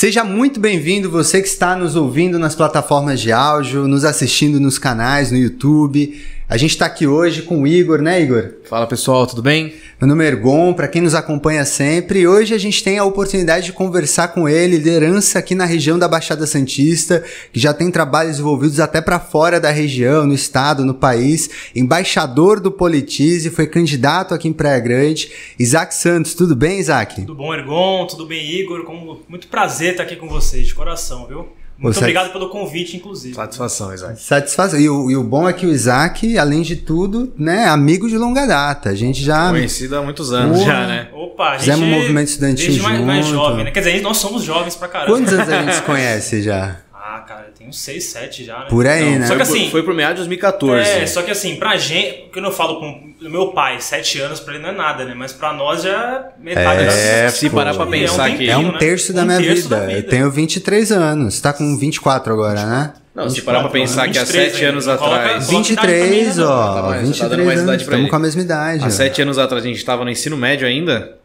Seja muito bem-vindo, você que está nos ouvindo nas plataformas de áudio, nos assistindo nos canais, no YouTube. A gente está aqui hoje com o Igor, né, Igor? Fala pessoal, tudo bem? Meu nome é Ergon, para quem nos acompanha sempre, e hoje a gente tem a oportunidade de conversar com ele, liderança aqui na região da Baixada Santista, que já tem trabalhos envolvidos até para fora da região, no estado, no país, embaixador do Politize, foi candidato aqui em Praia Grande. Isaac Santos, tudo bem, Isaac? Tudo bom, Ergon? Tudo bem, Igor? Com muito prazer estar aqui com vocês, de coração, viu? Muito Você... obrigado pelo convite, inclusive. Satisfação, Isaac. Satisfação. E o, e o, bom é que o Isaac, além de tudo, né, amigo de longa data. A gente já. Conhecido há muitos anos já, né? Opa, a gente. Fizemos um movimento estudantil desde mais, junto. mais jovem, né? Quer dizer, nós somos jovens pra caramba. Quantos anos a gente se conhece já? Ah, cara, tem uns 6, 7 já, né? Por aí, Não, né? Só que assim. Foi pro meado de 2014. É, só que assim, pra gente. Quando eu falo com o meu pai, 7 anos pra ele não é nada, né? Mas pra nós já é metade é, da Se parar pra pensar é um que. É um terço, da, um minha terço vida. da vida. Eu tenho 23 anos. Tá com 24 agora, né? Não, se parar pra pensar que há 23 7 anos. Coloca- atrás. coloca- 23, idade pra mim, ó. Tá bom, você tá 23 dando mais anos. idade pra Estamos ele. com a mesma idade. Há ó. 7 anos atrás a gente tava no ensino médio ainda.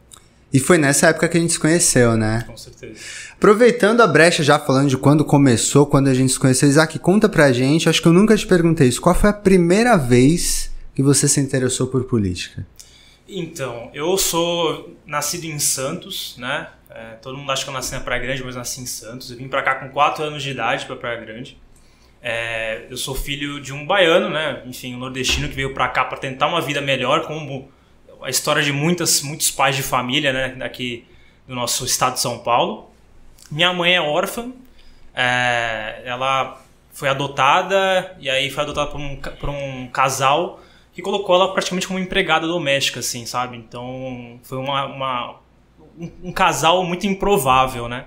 E foi nessa época que a gente se conheceu, né? Com certeza. Aproveitando a brecha, já falando de quando começou, quando a gente se conheceu, Isaac, conta pra gente, acho que eu nunca te perguntei isso, qual foi a primeira vez que você se interessou por política? Então, eu sou nascido em Santos, né? É, todo mundo acha que eu nasci na Praia Grande, mas nasci em Santos. Eu vim pra cá com 4 anos de idade pra Praia Grande. É, eu sou filho de um baiano, né? Enfim, um nordestino que veio pra cá pra tentar uma vida melhor, como a história de muitas, muitos pais de família, né? Daqui do nosso estado de São Paulo. Minha mãe é órfã. é, ela foi adotada e aí foi adotada por um, por um casal que colocou ela praticamente como empregada doméstica, assim, sabe? Então foi uma, uma- um, um casal muito improvável, né?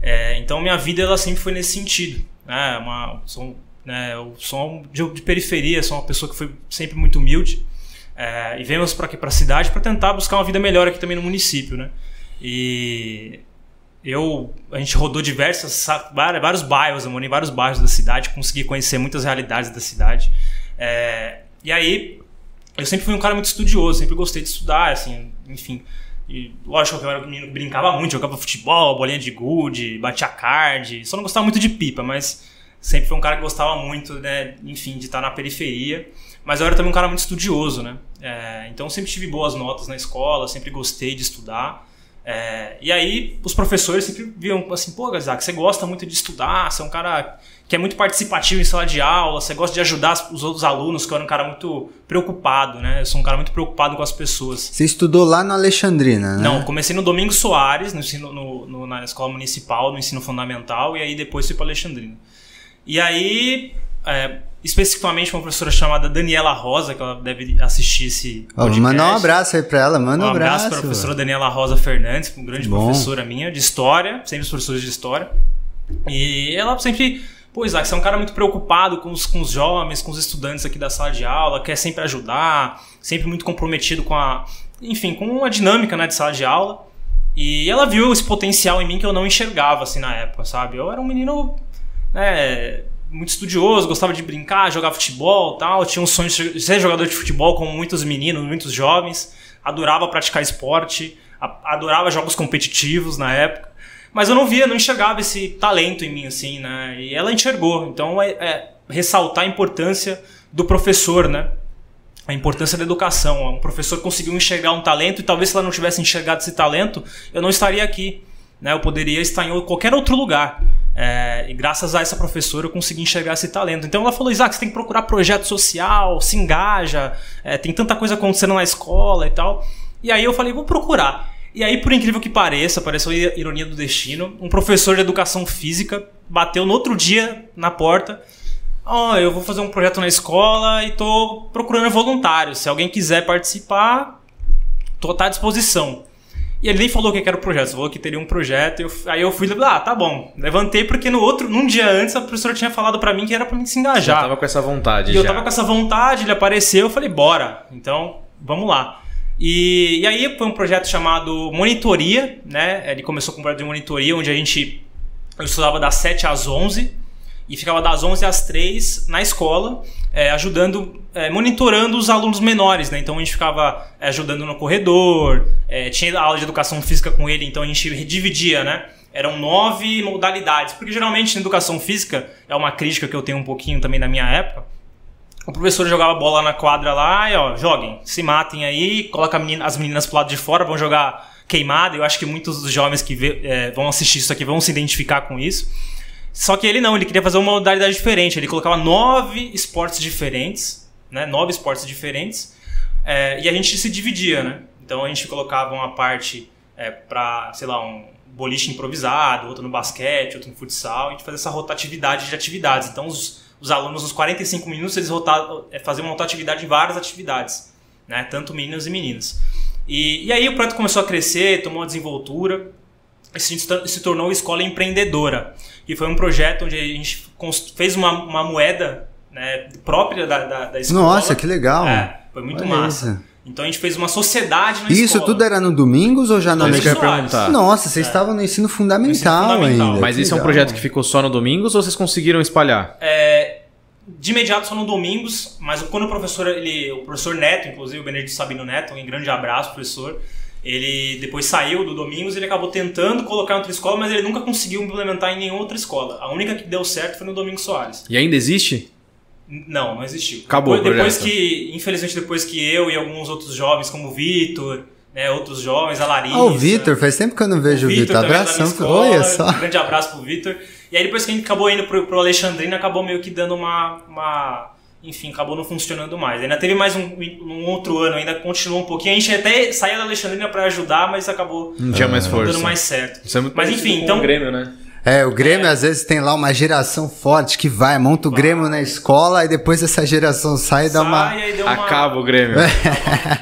É, então minha vida ela sempre foi nesse sentido, né? Uma, sou, né, eu sou de, de periferia, sou uma pessoa que foi sempre muito humilde é, e viemos para aqui para a cidade para tentar buscar uma vida melhor aqui também no município, né? E eu a gente rodou diversas sa- vários, vários bairros, eu morei em vários bairros da cidade, consegui conhecer muitas realidades da cidade. É, e aí eu sempre fui um cara muito estudioso, sempre gostei de estudar, assim, enfim. E lógico que eu era um menino que brincava muito, jogava futebol, bolinha de gude, batia card. Só não gostava muito de pipa, mas sempre foi um cara que gostava muito, né, enfim, de estar na periferia. Mas eu era também um cara muito estudioso, né? É, então sempre tive boas notas na escola, sempre gostei de estudar. É, e aí os professores sempre viam assim, pô, Isaac, você gosta muito de estudar, você é um cara que é muito participativo em sala de aula, você gosta de ajudar os outros alunos, que eu era um cara muito preocupado, né? Eu sou um cara muito preocupado com as pessoas. Você estudou lá no Alexandrina, né? Não, comecei no Domingos Soares, no ensino, no- no- na escola municipal, no ensino fundamental, e aí depois fui para Alexandrina. E aí, é, especificamente uma professora chamada Daniela Rosa, que ela deve assistir esse podcast. manda um abraço aí pra ela, manda um, Um abraço abraço. para a professora Daniela Rosa Fernandes, uma grande Bom. professora minha de história, sempre os professores de história. E ela sempre, pô, Isaac, você é um cara muito preocupado com os, com os jovens, com os estudantes aqui da sala de aula, quer sempre ajudar, sempre muito comprometido com a, enfim, com a dinâmica né, de sala de aula. E ela viu esse potencial em mim que eu não enxergava assim na época, sabe? Eu era um menino né, muito estudioso, gostava de brincar, jogar futebol tal. Tinha um sonho de ser jogador de futebol, como muitos meninos, muitos jovens. Adorava praticar esporte, adorava jogos competitivos na época. Mas eu não via, não enxergava esse talento em mim, assim, né? E ela enxergou. Então é, é ressaltar a importância do professor, né? A importância da educação. Um professor conseguiu enxergar um talento e talvez se ela não tivesse enxergado esse talento, eu não estaria aqui. Né? Eu poderia estar em qualquer outro lugar. É, e graças a essa professora eu consegui enxergar esse talento. Então ela falou: Isaac, você tem que procurar projeto social, se engaja, é, tem tanta coisa acontecendo na escola e tal. E aí eu falei: vou procurar. E aí, por incrível que pareça, pareceu ironia do destino, um professor de educação física bateu no outro dia na porta. Ó, eu vou fazer um projeto na escola e tô procurando voluntários. Se alguém quiser participar, tô tá à disposição. E ele nem falou o que era o projeto, só falou que teria um projeto. eu- aí eu fui, ah, tá bom. Levantei porque no outro, num dia antes, a professora tinha falado pra mim que era pra mim se Já engajar. tava com essa vontade E já. eu tava com essa vontade, ele apareceu, eu falei, bora. Então, vamos lá. E, e aí foi um projeto chamado Monitoria, né? Ele começou com um projeto de monitoria, onde a gente eu estudava das 7 às 11 e ficava das 11 às 3 na escola, é, ajudando, é, monitorando os alunos menores, né? Então a gente ficava é, ajudando no corredor, é, tinha aula de educação física com ele, então a gente dividia, né? eram nove modalidades. Porque geralmente na educação física, é uma crítica que eu tenho um pouquinho também da minha época, o professor jogava bola na quadra lá e ó, joguem, se matem aí, coloca menina, as meninas pro lado de fora, vão jogar queimada. Eu acho que muitos dos jovens que vê, é, vão assistir isso aqui vão se identificar com isso. Só que ele não, ele queria fazer uma modalidade diferente. Ele colocava nove esportes diferentes, né? Nove esportes diferentes. É, e a gente se dividia, né? Então a gente colocava uma parte é, para, sei lá, um boliche improvisado, outro no basquete, outro no futsal. A gente fazia essa rotatividade de atividades. Então os, os alunos, nos 45 minutos, eles rotavam, é, faziam uma rotatividade em várias atividades, né? Tanto meninos e meninas. E, e aí o projeto começou a crescer, tomou uma desenvoltura e se, se tornou escola empreendedora. E foi um projeto onde a gente fez uma, uma moeda né, própria da, da, da, escola. Nossa, que legal! É, foi muito Olha massa. Isso. Então a gente fez uma sociedade na Isso escola. tudo era no domingos ou já na Isso perguntar. Nossa, vocês é. estavam no ensino fundamental, no ensino fundamental. ainda. Mas que isso legal. é um projeto que ficou só no domingos ou vocês conseguiram espalhar? É, de imediato só no domingos, mas quando o professor, ele, o professor Neto, inclusive o Benedito Sabino Neto, um grande abraço, professor, ele depois saiu do Domingos, ele acabou tentando colocar em outra escola, mas ele nunca conseguiu implementar em nenhuma outra escola. A única que deu certo foi no Domingos Soares. E ainda existe? Não, não existiu. Acabou. Depois, depois que, infelizmente, depois que eu e alguns outros jovens, como o Vitor, né, outros jovens, a Larissa. Ah, o Vitor, faz tempo que eu não vejo o Vitor. Abração. Escola, Olha só. Um grande abraço pro Vitor. E aí depois que a gente acabou indo pro, pro Alexandrino, acabou meio que dando uma, uma enfim, acabou não funcionando mais. Ainda teve mais um, um, outro ano, ainda continuou um pouquinho. A gente até saía da Alexandrina para ajudar, mas acabou não tinha mais força. dando mais certo. Isso é muito mas enfim, então. O Grêmio, né? É, o Grêmio é. às vezes tem lá uma geração forte que vai, monta o vai. Grêmio na escola e depois essa geração sai e dá uma... uma... Acaba o Grêmio.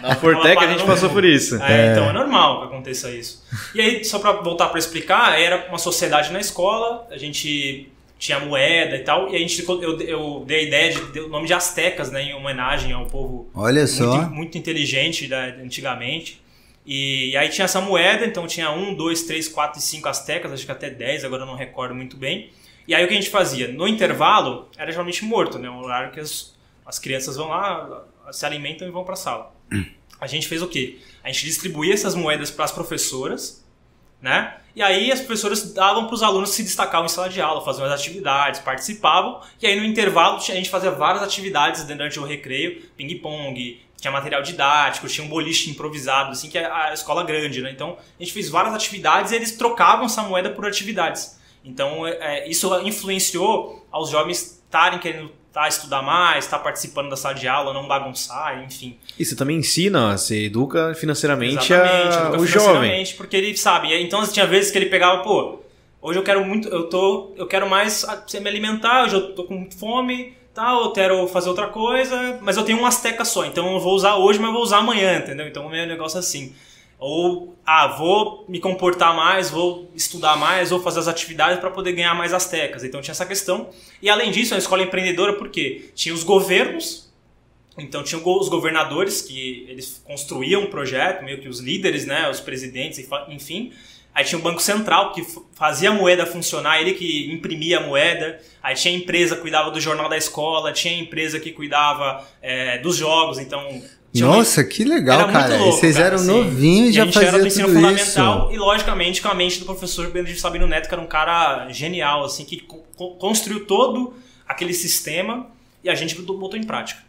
na Fortec a gente passou por isso. É, é, então é normal que aconteça isso. E aí, só para voltar para explicar, era uma sociedade na escola, a gente tinha moeda e tal, e a gente eu, eu dei a ideia de o nome de Aztecas, né, em homenagem ao povo Olha só. Muito, muito inteligente da, antigamente. E, e, aí tinha essa moeda, então tinha um, dois, três, quatro e cinco Aztecas, acho que até dez, agora eu não recordo muito bem. E aí o que a gente fazia? No intervalo, era geralmente morto, né, um horário que as, as crianças vão lá, se alimentam e vão para a sala. A gente fez o quê? A gente distribuía essas moedas para as professoras, né? E aí as professoras davam para os alunos se destacavam em sala de aula, faziam as atividades, participavam. E aí no intervalo a gente fazia várias atividades durante o recreio, ping-pong, tinha material didático, tinha um boliche improvisado, assim, que é a escola grande, né? Então a gente fez várias atividades e eles trocavam essa moeda por atividades. Então é, isso influenciou aos jovens estarem querendo tá, estudar mais, tá participando da sala de aula, não bagunçar, enfim. E você também ensina, você educa financeiramente Exatamente, a... educa o jovem. porque ele sabe. Então tinha vezes que ele pegava, pô, hoje eu quero muito, eu tô, eu quero mais me alimentar, hoje eu tô com fome, tal, eu quero fazer outra coisa, mas eu tenho um Azteca só, então eu vou usar hoje, mas eu vou usar amanhã, entendeu? Então é um negócio assim. Ou, ah, vou me comportar mais, vou estudar mais, vou fazer as atividades para poder ganhar mais as tecas. Então tinha essa questão. E além disso, a escola empreendedora, porque tinha os governos, então tinha os governadores que eles construíam um projeto, meio que os líderes, né, os presidentes, enfim. Aí tinha o Banco Central que fazia a moeda funcionar, ele que imprimia a moeda. Aí tinha a empresa que cuidava do jornal da escola, tinha a empresa que cuidava é, dos jogos. Então nossa, que legal, cara. Louco, vocês cara, eram assim, novinhos e já faziam tudo isso. fundamental e logicamente com a mente do professor Benedito Sabino Neto, que era um cara genial, assim, que construiu todo aquele sistema e a gente botou em prática.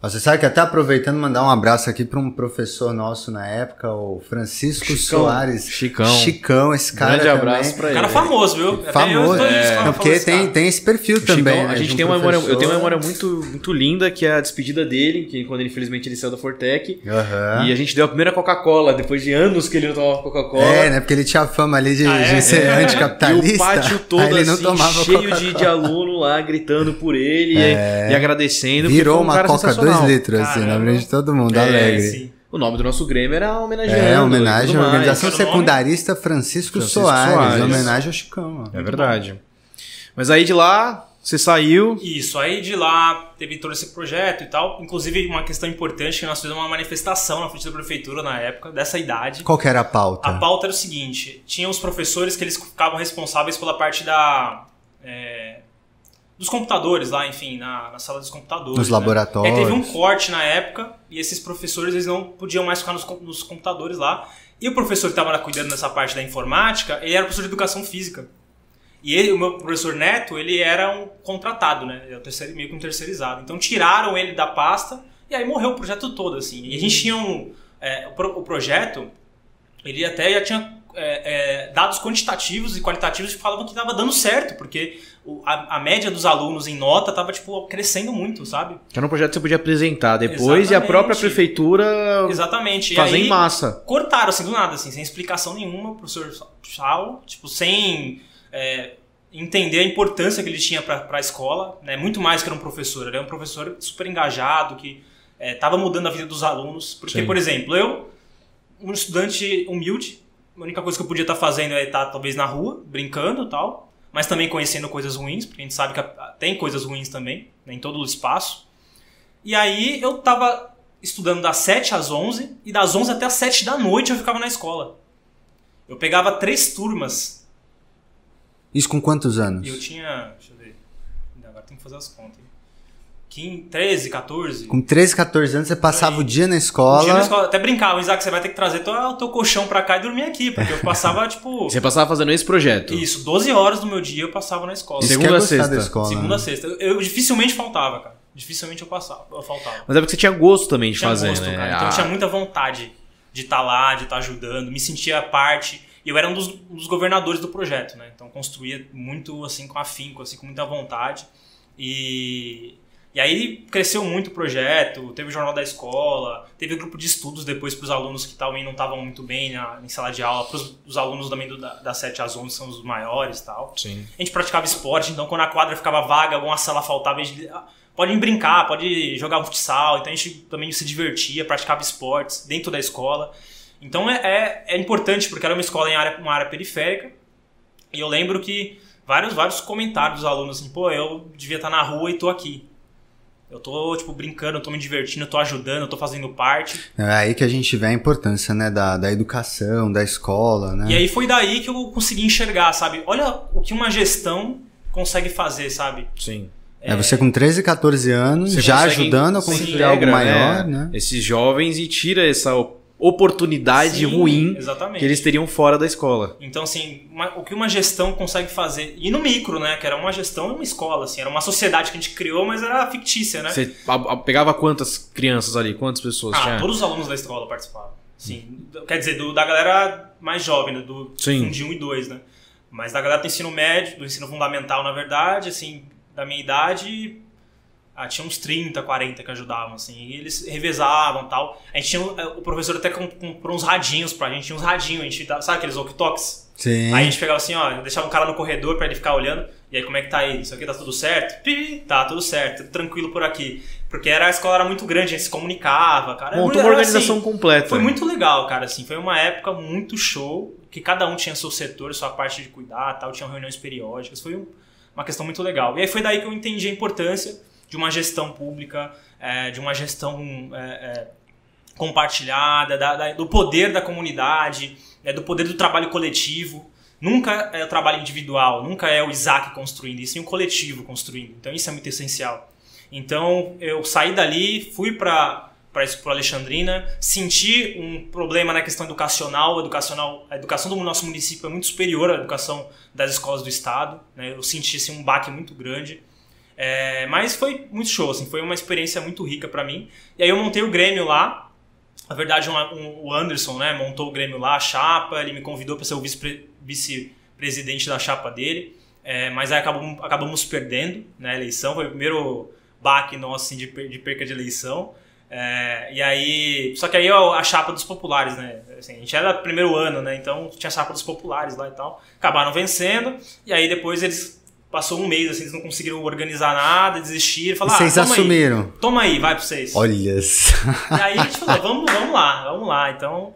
Você sabe que até aproveitando mandar um abraço aqui para um professor nosso na época, o Francisco Chicão. Soares. Chicão. Chicão, esse cara Grande abraço para ele. Cara famoso, viu? Famoso. É. Não, porque tem, tem esse perfil o também. Chicão, né, a gente tem um uma memória, eu tenho uma memória muito, muito linda, que é a despedida dele, que quando ele, infelizmente ele saiu da Fortec. Uhum. E a gente deu a primeira Coca-Cola, depois de anos que ele não tomava Coca-Cola. É, né? Porque ele tinha fama ali de, ah, é? de ser é. anticapitalista. E o pátio todo ele assim, não tomava cheio de, de, aluno lá gritando por ele é. e, e, agradecendo. Virou uma 2 litros, assim na frente de todo mundo, é, alegre. Sim. O nome do nosso Grêmio era homenageando. É, homenagem à Organização Secundarista Francisco, Francisco Soares, Soares. Homenagem ao Chicão. É verdade. Mas aí de lá, você saiu. Isso, aí de lá teve todo esse projeto e tal. Inclusive, uma questão importante que nós fizemos uma manifestação na frente da prefeitura na época, dessa idade. Qual que era a pauta? A pauta era o seguinte: tinha os professores que eles ficavam responsáveis pela parte da. É, dos computadores lá, enfim, na, na sala dos computadores. Nos né? laboratórios. E aí teve um corte na época e esses professores eles não podiam mais ficar nos, nos computadores lá. E o professor que estava cuidando dessa parte da informática, ele era professor de educação física. E ele, o meu professor Neto, ele era um contratado, né? Ele era meio que um terceirizado. Então tiraram ele da pasta e aí morreu o projeto todo, assim. E a gente tinha um... É, o, o projeto, ele até já tinha é, é, dados quantitativos e qualitativos que falavam que estava dando certo, porque a, a, média dos alunos em nota estava tipo, crescendo muito, sabe? Que era um projeto que você podia apresentar depois Exatamente. e a própria prefeitura Exatamente. fazer em massa. Cortaram, assim, do nada, assim, sem explicação nenhuma, o professor Chau, tipo, sem é, entender a importância que ele tinha para a escola, né? muito mais que era um professor, ele era um professor super engajado, que estava é, mudando a vida dos alunos. Porque, Sim. por exemplo, eu, um estudante humilde, a única coisa que eu podia estar tá fazendo é estar tá, talvez na rua, brincando tal, mas também conhecendo coisas ruins, porque a gente sabe que tem coisas ruins também, né, em todo o espaço. E aí eu estava estudando das 7 às 11 e das 11 até as 7 da noite eu ficava na escola. Eu pegava três turmas. Isso com quantos anos? Eu tinha, deixa eu ver, agora tem que fazer as contas. 15, 13, 14. Com 13, 14 anos você passava o dia na escola. O dia na escola. Até brincava, Isaac, você vai ter que trazer teu, o teu colchão pra cá e dormir aqui. Porque eu passava, tipo. Você passava fazendo esse projeto? Isso, 12 horas do meu dia eu passava na escola. Segunda a sexta. Escola, Segunda a né? sexta. Eu, eu, dificilmente faltava, cara. Dificilmente eu passava, eu faltava. Mas é porque você tinha gosto também de tinha fazer, gosto, né? Cara. Então ah. eu tinha muita vontade de estar tá lá, de estar tá ajudando, me sentia parte. E eu era um dos, um dos governadores do projeto, né? Então construía muito assim com afinco, assim com muita vontade. E e aí cresceu muito o projeto, teve o jornal da escola, teve o grupo de estudos depois para os alunos que também não estavam muito bem na, em sala de aula, para os alunos também do, da, das 7 às 11 são os maiores tal. Sim. A gente praticava esporte, então quando a quadra ficava vaga, alguma sala faltava, a gente ah, pode brincar, pode jogar futsal, então a gente também se divertia, praticava esportes dentro da escola. Então é, é, é importante, porque era uma escola em área, uma área periférica, e eu lembro que vários, vários comentários dos alunos assim, pô, eu devia estar na rua e tô aqui. Eu tô, tipo, brincando, eu tô me divertindo, eu tô ajudando, eu tô fazendo parte. É aí que a gente vê a importância, né, da, da educação, da escola, né? E aí foi daí que eu consegui enxergar, sabe? Olha o que uma gestão consegue fazer, sabe? Sim. É, é você com 13, 14 anos, já ajudando a construir algo maior, né? né? Esses jovens e tira essa oportunidade Sim, ruim exatamente. que eles teriam fora da escola. Então, assim, uma, o que uma gestão consegue fazer, e no micro, né, que era uma gestão uma escola, assim, era uma sociedade que a gente criou, mas era fictícia, né? Você pegava quantas crianças ali, quantas pessoas ah, tinha? todos os alunos da escola participavam. Sim, hum. quer dizer, do, da galera mais jovem, né, do Sim. de 1 e 2, né? Mas da galera do ensino médio, do ensino fundamental, na verdade, assim, da minha idade, ah, tinha uns 30, 40 que ajudavam, assim, e eles revezavam tal. A gente tinha, eh, o professor até comprou uns radinhos pra gente, tinha uns radinhos, a gente dava, sabe aqueles walkie-talks? Sim. Aí a gente pegava assim, ó, deixava um cara no corredor pra ele ficar olhando, e aí como é que tá aí? Isso aqui tá tudo certo? Pi, tá tudo certo, tudo tranquilo por aqui. Porque era, a escola era muito grande, a gente se comunicava, cara. Montou uma organização assim, completa. Foi muito legal, cara, assim, foi uma época muito show, que cada um tinha seu setor, sua parte de cuidar, tal, tinha reuniões periódicas, foi uma questão muito legal. E aí foi daí que eu entendi a importância de uma gestão pública, é, de uma gestão é, é, compartilhada, da, da, do poder da comunidade, é, do poder do trabalho coletivo. Nunca é o trabalho individual, nunca é o Isaac construindo, isso é um coletivo construindo. Então isso é muito essencial. Então eu saí dali, fui para para Alexandrina, senti um problema na questão educacional, educacional, a educação do nosso município é muito superior à educação das escolas do estado, né? Eu senti assim, um baque muito grande. É, mas foi muito show, assim, foi uma experiência muito rica para mim. E aí eu montei o Grêmio lá. Na verdade, um, um, o Anderson né, montou o Grêmio lá, a chapa, ele me convidou para ser o vice-presidente da chapa dele. É, mas aí acabamos, acabamos perdendo né, a eleição, foi o primeiro baque nosso assim, de, de perca de eleição. É, e aí. Só que aí a chapa dos populares, né? Assim, a gente era primeiro ano, né? Então tinha a chapa dos populares lá e tal. Acabaram vencendo. E aí depois eles Passou um mês, assim, eles não conseguiram organizar nada, desistiram. Falaram, vocês ah, assumiram? Aí, toma aí, vai pra vocês. Olha E aí a gente falou, vamos, vamos lá, vamos lá. Então.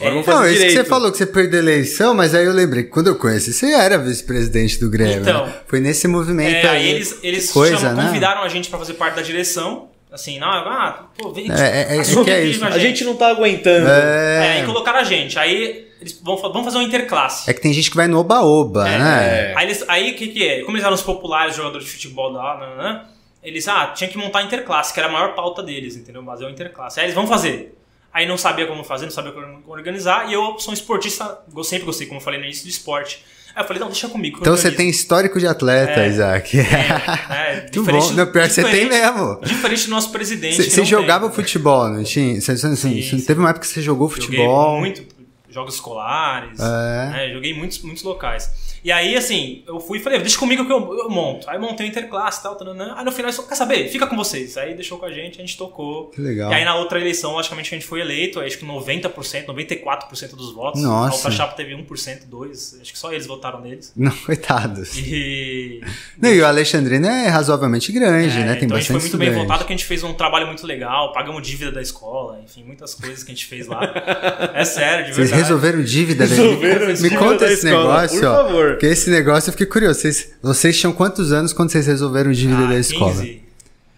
É, vamos não, isso que você falou que você perdeu a eleição, mas aí eu lembrei que quando eu conheci, você era vice-presidente do Grêmio. Então. Né? Foi nesse movimento é, aí. Eles, eles coisa, chamam, né? convidaram a gente para fazer parte da direção. Assim, não, ah, pô, vem. É, é, é, é isso. A gente. a gente não tá aguentando. É, é e colocaram a gente. Aí eles vão, vão fazer uma interclasse. É que tem gente que vai no oba-oba, é, né? É. Aí o aí, que, que é? Como eles eram os populares jogadores de futebol lá, né, né, eles, ah, tinha que montar a interclasse, que era a maior pauta deles, entendeu? Fazer uma interclasse. Aí eles vão fazer. Aí não sabia como fazer, não sabia como organizar, e eu sou um esportista, eu sempre gostei, como eu falei no início, de esporte. Aí eu falei, não, deixa comigo. Então você tem histórico de atleta, é, Isaac. É, é Muito bom. Não, pior que você tem mesmo. Diferente do nosso presidente. Você jogava tem, futebol, não tinha? Você, sim, sim. teve uma época que você jogou futebol? Joguei muito, jogos escolares, é. né, joguei em muitos, muitos locais. E aí, assim, eu fui e falei, deixa comigo que eu, eu monto. Aí montei o interclasse e tal, tanana. aí no final, só, quer saber? Fica com vocês. Aí deixou com a gente, a gente tocou. Que legal. E aí na outra eleição, logicamente, a gente foi eleito, acho que 90%, 94% dos votos. Nossa. A outra chapa teve 1%, 2%, acho que só eles votaram neles. Não, coitados. E... Não, e o Alexandrino é razoavelmente grande, é, né? Tem então bastante a gente foi muito estudante. bem votado, que a gente fez um trabalho muito legal, pagamos dívida da escola, enfim, muitas coisas que a gente fez lá. É sério, de Vocês verdade. resolveram dívida Resolveram Me dívida conta da esse escola, negócio, por ó. favor. Porque esse negócio eu fiquei curioso. Vocês, vocês tinham quantos anos quando vocês resolveram dívida Ah, da escola? 15,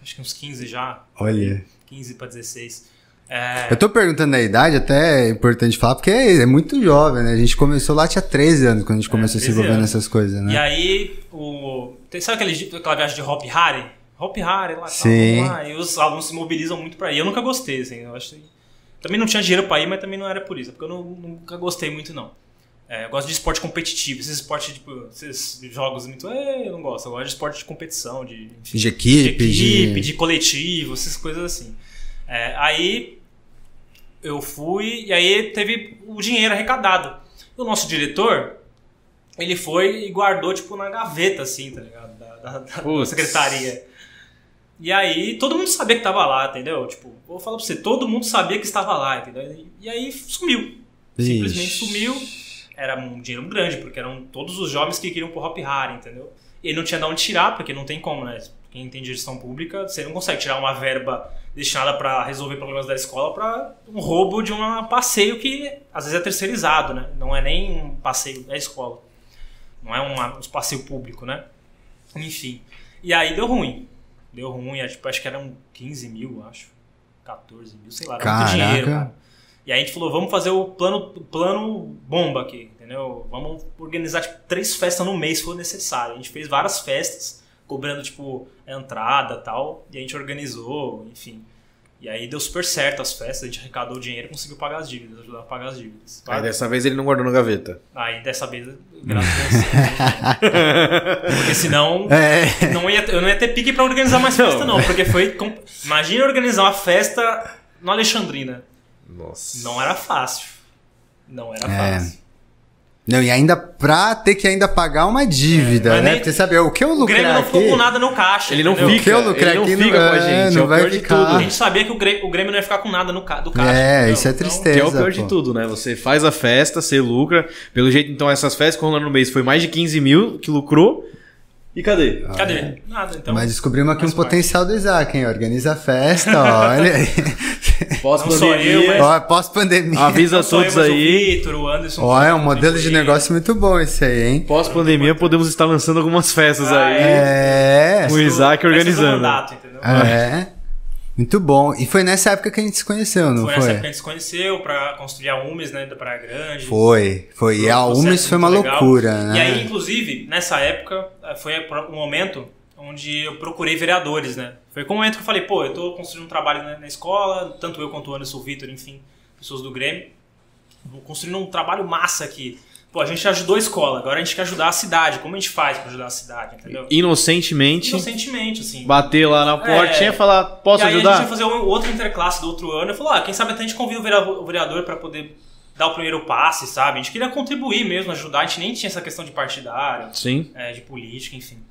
acho que uns 15 já. Olha. 15 para 16. É, Eu tô perguntando a idade, até é importante falar, porque é, é muito jovem, né? A gente começou lá, tinha 13 anos quando a gente começou a se 13 envolver anos. nessas coisas, né? E aí, o, sabe aquele, aquela viagem de Hop Harry? Hop Harry lá, Sim. lá, e os alunos se mobilizam muito pra ir. Eu nunca gostei, assim, eu acho que- Também não tinha dinheiro pra ir, mas também não era por isso, porque eu não- nunca gostei muito, não. É, eu gosto de esporte competitivo, esses esportes, tipo, esses jogos muito. É, eu não gosto, eu gosto de esporte de competição, de, enfim, De equipe, de, equipe, de- de coletivo, essas coisas assim. É, aí eu fui e aí teve o dinheiro arrecadado. O nosso diretor, ele foi e guardou, tipo, na gaveta, assim, tá ligado? Da, da- da- secretaria. E aí todo mundo sabia que tava lá, entendeu? Tipo, vou falar pra você, todo mundo sabia que estava lá, entendeu? E aí sumiu. Simplesmente Ixi. sumiu. Era um dinheiro grande, porque eram todos os jovens que queriam pro Hop Harry, entendeu? E ele não tinha de onde tirar, porque não tem como, né? Quem tem gestão pública, você não consegue tirar uma verba destinada para resolver problemas da escola para um roubo de um passeio que às vezes é terceirizado, né? Não é nem um passeio da escola. Não é uma- um passeio público, né? Enfim. E aí deu ruim. Deu ruim, é, tipo, acho que eram 15 mil, acho. 14 mil, sei lá. Era muito Caraca. dinheiro, cara. E aí a gente falou, vamos fazer o plano, plano bomba aqui, entendeu? Vamos organizar tipo, três festas no mês se for necessário. A gente fez várias festas, cobrando tipo a entrada e tal, e a gente organizou, enfim. E aí deu super certo as festas, a gente arrecadou o dinheiro e conseguiu pagar as dívidas, ajudar a pagar as dívidas. Aí dessa vez ele não guardou na gaveta. Aí dessa vez, graças a Deus. porque senão É. não ia, eu não ia ter pique pra organizar mais festa, não. Porque foi. Imagina organizar uma festa no Alexandrina. Nossa. Não era fácil. Não era É. fácil. Não, e ainda pra ter que ainda pagar uma dívida, É, né? nem- Porque sabe, o que eu O lucrar Grêmio não ficou com nada no caixa. Ele não entendeu? fica, que eu lucrei ele não fica não- com a é, gente, não é o vai pior de ficar. A gente sabia que o Grêmio, o Grêmio não ia ficar com nada no, ca, do caixa. É, entendeu? isso é Então, tristeza. Que é o pior de pô. tudo, né? Você faz a festa, você lucra. Pelo jeito, então, essas festas que rolaram no mês foi mais de 15 mil que lucrou. E cadê? Cadê? Nada, então. Mas descobrimos aqui um faz parte. potencial do Isaac, hein? Organiza a festa, olha aí. Eu, mas- pós-pandemia. Avisa Não eu, todos O aí. Vitor, o Anderson. Ó, é um o modelo de negócio muito bom esse aí, hein? Pós-pandemia, podemos estar lançando algumas festas Ah, aí. É. O Isaac do organizando. mandato, entendeu? É. Muito bom. E foi nessa época que a gente se conheceu, não Foi foi? nessa época que a gente se conheceu pra construir a UMES, né, da Praia Grande. Foi, foi. E a UMES foi uma legal. loucura, né? E aí, inclusive, nessa época, eh, foi um momento onde eu procurei vereadores, né? Foi com o momento que eu falei, pô, eu tô construindo um trabalho na, na escola, tanto eu quanto o Anderson, o Vitor, enfim, pessoas do Grêmio. Vou construindo um trabalho massa aqui. Pô, a gente ajudou a escola, agora a gente quer ajudar a cidade. Como a gente faz pra ajudar a cidade, entendeu? Inocentemente, Inocentemente, assim. bater lá na portinha e falar: Posso e aí a ajudar? gente ia fazer um outro interclasse do outro ano. Eu falou, ah, quem sabe até a gente convida o vereador, o vereador para poder dar o primeiro passe, sabe? A gente queria contribuir mesmo, ajudar. A gente nem tinha essa questão de partidário, Sim. é, de política, enfim.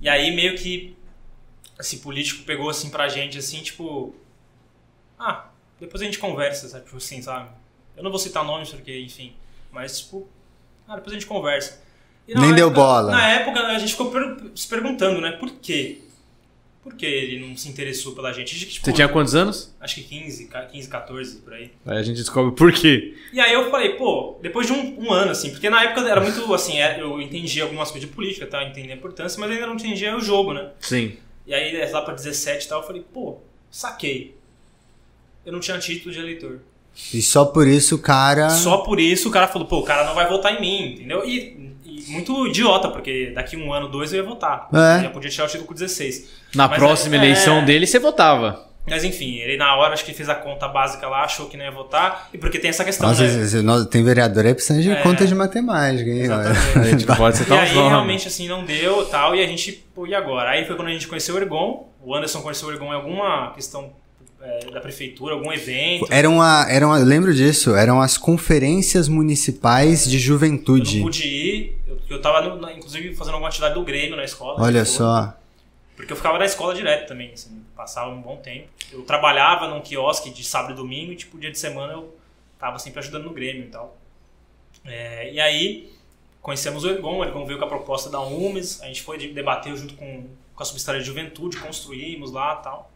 E aí meio que esse político pegou assim pra gente, assim, tipo... Ah, depois a gente conversa, sabe? Tipo assim, sabe? Eu não vou citar nomes porque, enfim... Mas, tipo... Ah, depois a gente conversa. E na Nem deu época- bola. Na época, a gente ficou per- se perguntando, né? Por quê? Por que ele não se interessou pela gente? Tipo, Você tinha quantos anos? acho que 15, ca- 15, 14, por aí. Aí a gente descobre por quê. E aí eu falei, pô, depois de um, um ano, assim, porque na época era muito, assim, é, eu entendia algumas coisas de política, tá? Entendia a importância, mas ainda não entendia o jogo, né? Sim. E aí, lá pra 17 e tal, eu falei, pô, saquei. Eu não tinha título de eleitor. E só por isso o cara. Só por isso o cara falou, pô, o cara não vai votar em mim, entendeu? E, e muito idiota, porque daqui um ano, dois eu ia votar. É. Eu já podia tirar o título com 16. Na Mas próxima é- eleição é. dele, você votava. Mas enfim, ele na hora acho que fez a conta básica lá, achou que não ia votar. E porque tem essa questão, Nossa, né? nossa, tem vereador aí precisando de É. conta de matemática, hein? Exatamente. A gente não pode E citar aí os nomes. realmente assim não deu tal, e a gente, pô, e agora? Aí foi quando a gente conheceu o Ergon, o Anderson conheceu o Ergon em alguma questão é, da prefeitura, algum evento. Eram a, eram a, lembro disso, eram as conferências municipais de Eu não juventude. pude ir, eu, eu tava no- na- inclusive fazendo alguma atividade do Grêmio na escola. Olha né, só. Porque eu ficava na escola direto também, assim, passava um bom tempo. Eu trabalhava num quiosque de sábado e domingo e, tipo, dia de semana eu tava sempre ajudando no Grêmio e tal. É, e aí, conhecemos o Ergon, o Ergon veio com a proposta da UMES, a gente foi de- debater junto com, com a Subsecretaria de Juventude, construímos lá e tal.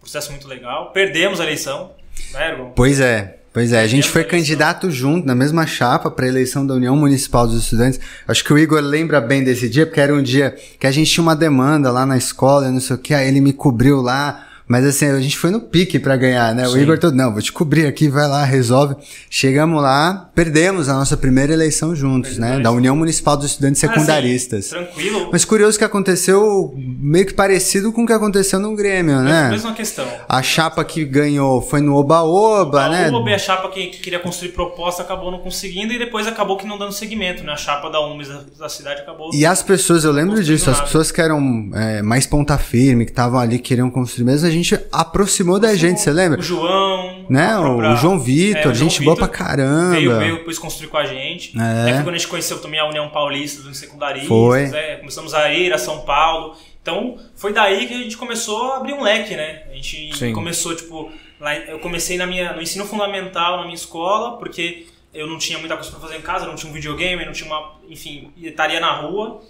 Processo muito legal. Perdemos a eleição, né, Ergon? Pois é. Pois é, a gente foi candidato junto, na mesma chapa, para a eleição da União Municipal dos Estudantes. Acho que o Igor lembra bem desse dia, porque era um dia que a gente tinha uma demanda lá na escola, não sei o que, aí ele me cobriu lá. Mas assim, a gente foi no pique pra ganhar, né? O Sim. Igor todo, não, vou te cobrir aqui, vai lá, resolve. Chegamos lá, perdemos a nossa primeira eleição juntos, né? Da União Municipal dos Estudantes assim, Secundaristas. tranquilo. Mas curioso que aconteceu meio que parecido com o que aconteceu no Grêmio, né? Mesma questão. A chapa que ganhou foi no Oba-Oba, né? A UB, a chapa que queria construir proposta, acabou não conseguindo e depois acabou que não dando seguimento, né? A chapa da UMES da, da cidade acabou. E as pessoas, eu lembro disso, as nada. pessoas que eram é, mais ponta firme, que estavam ali, queriam construir mesmo, a gente aproximou da gente, você lembra? O João. Né? O, própria- João Vitor, é, o gente boa pra Vitor caramba. Veio, veio depois construir com a gente. É. Aí quando a gente conheceu também a União Paulista dos secundaristas. Foi. né? Começamos a ir a São Paulo. Então, foi daí que a gente começou a abrir um leque, né? A gente Sim. começou, tipo... Lá, eu comecei na minha, no ensino fundamental, na minha escola, porque eu não tinha muita coisa pra fazer em casa, não tinha um videogame, não tinha uma... Enfim, estaria na rua.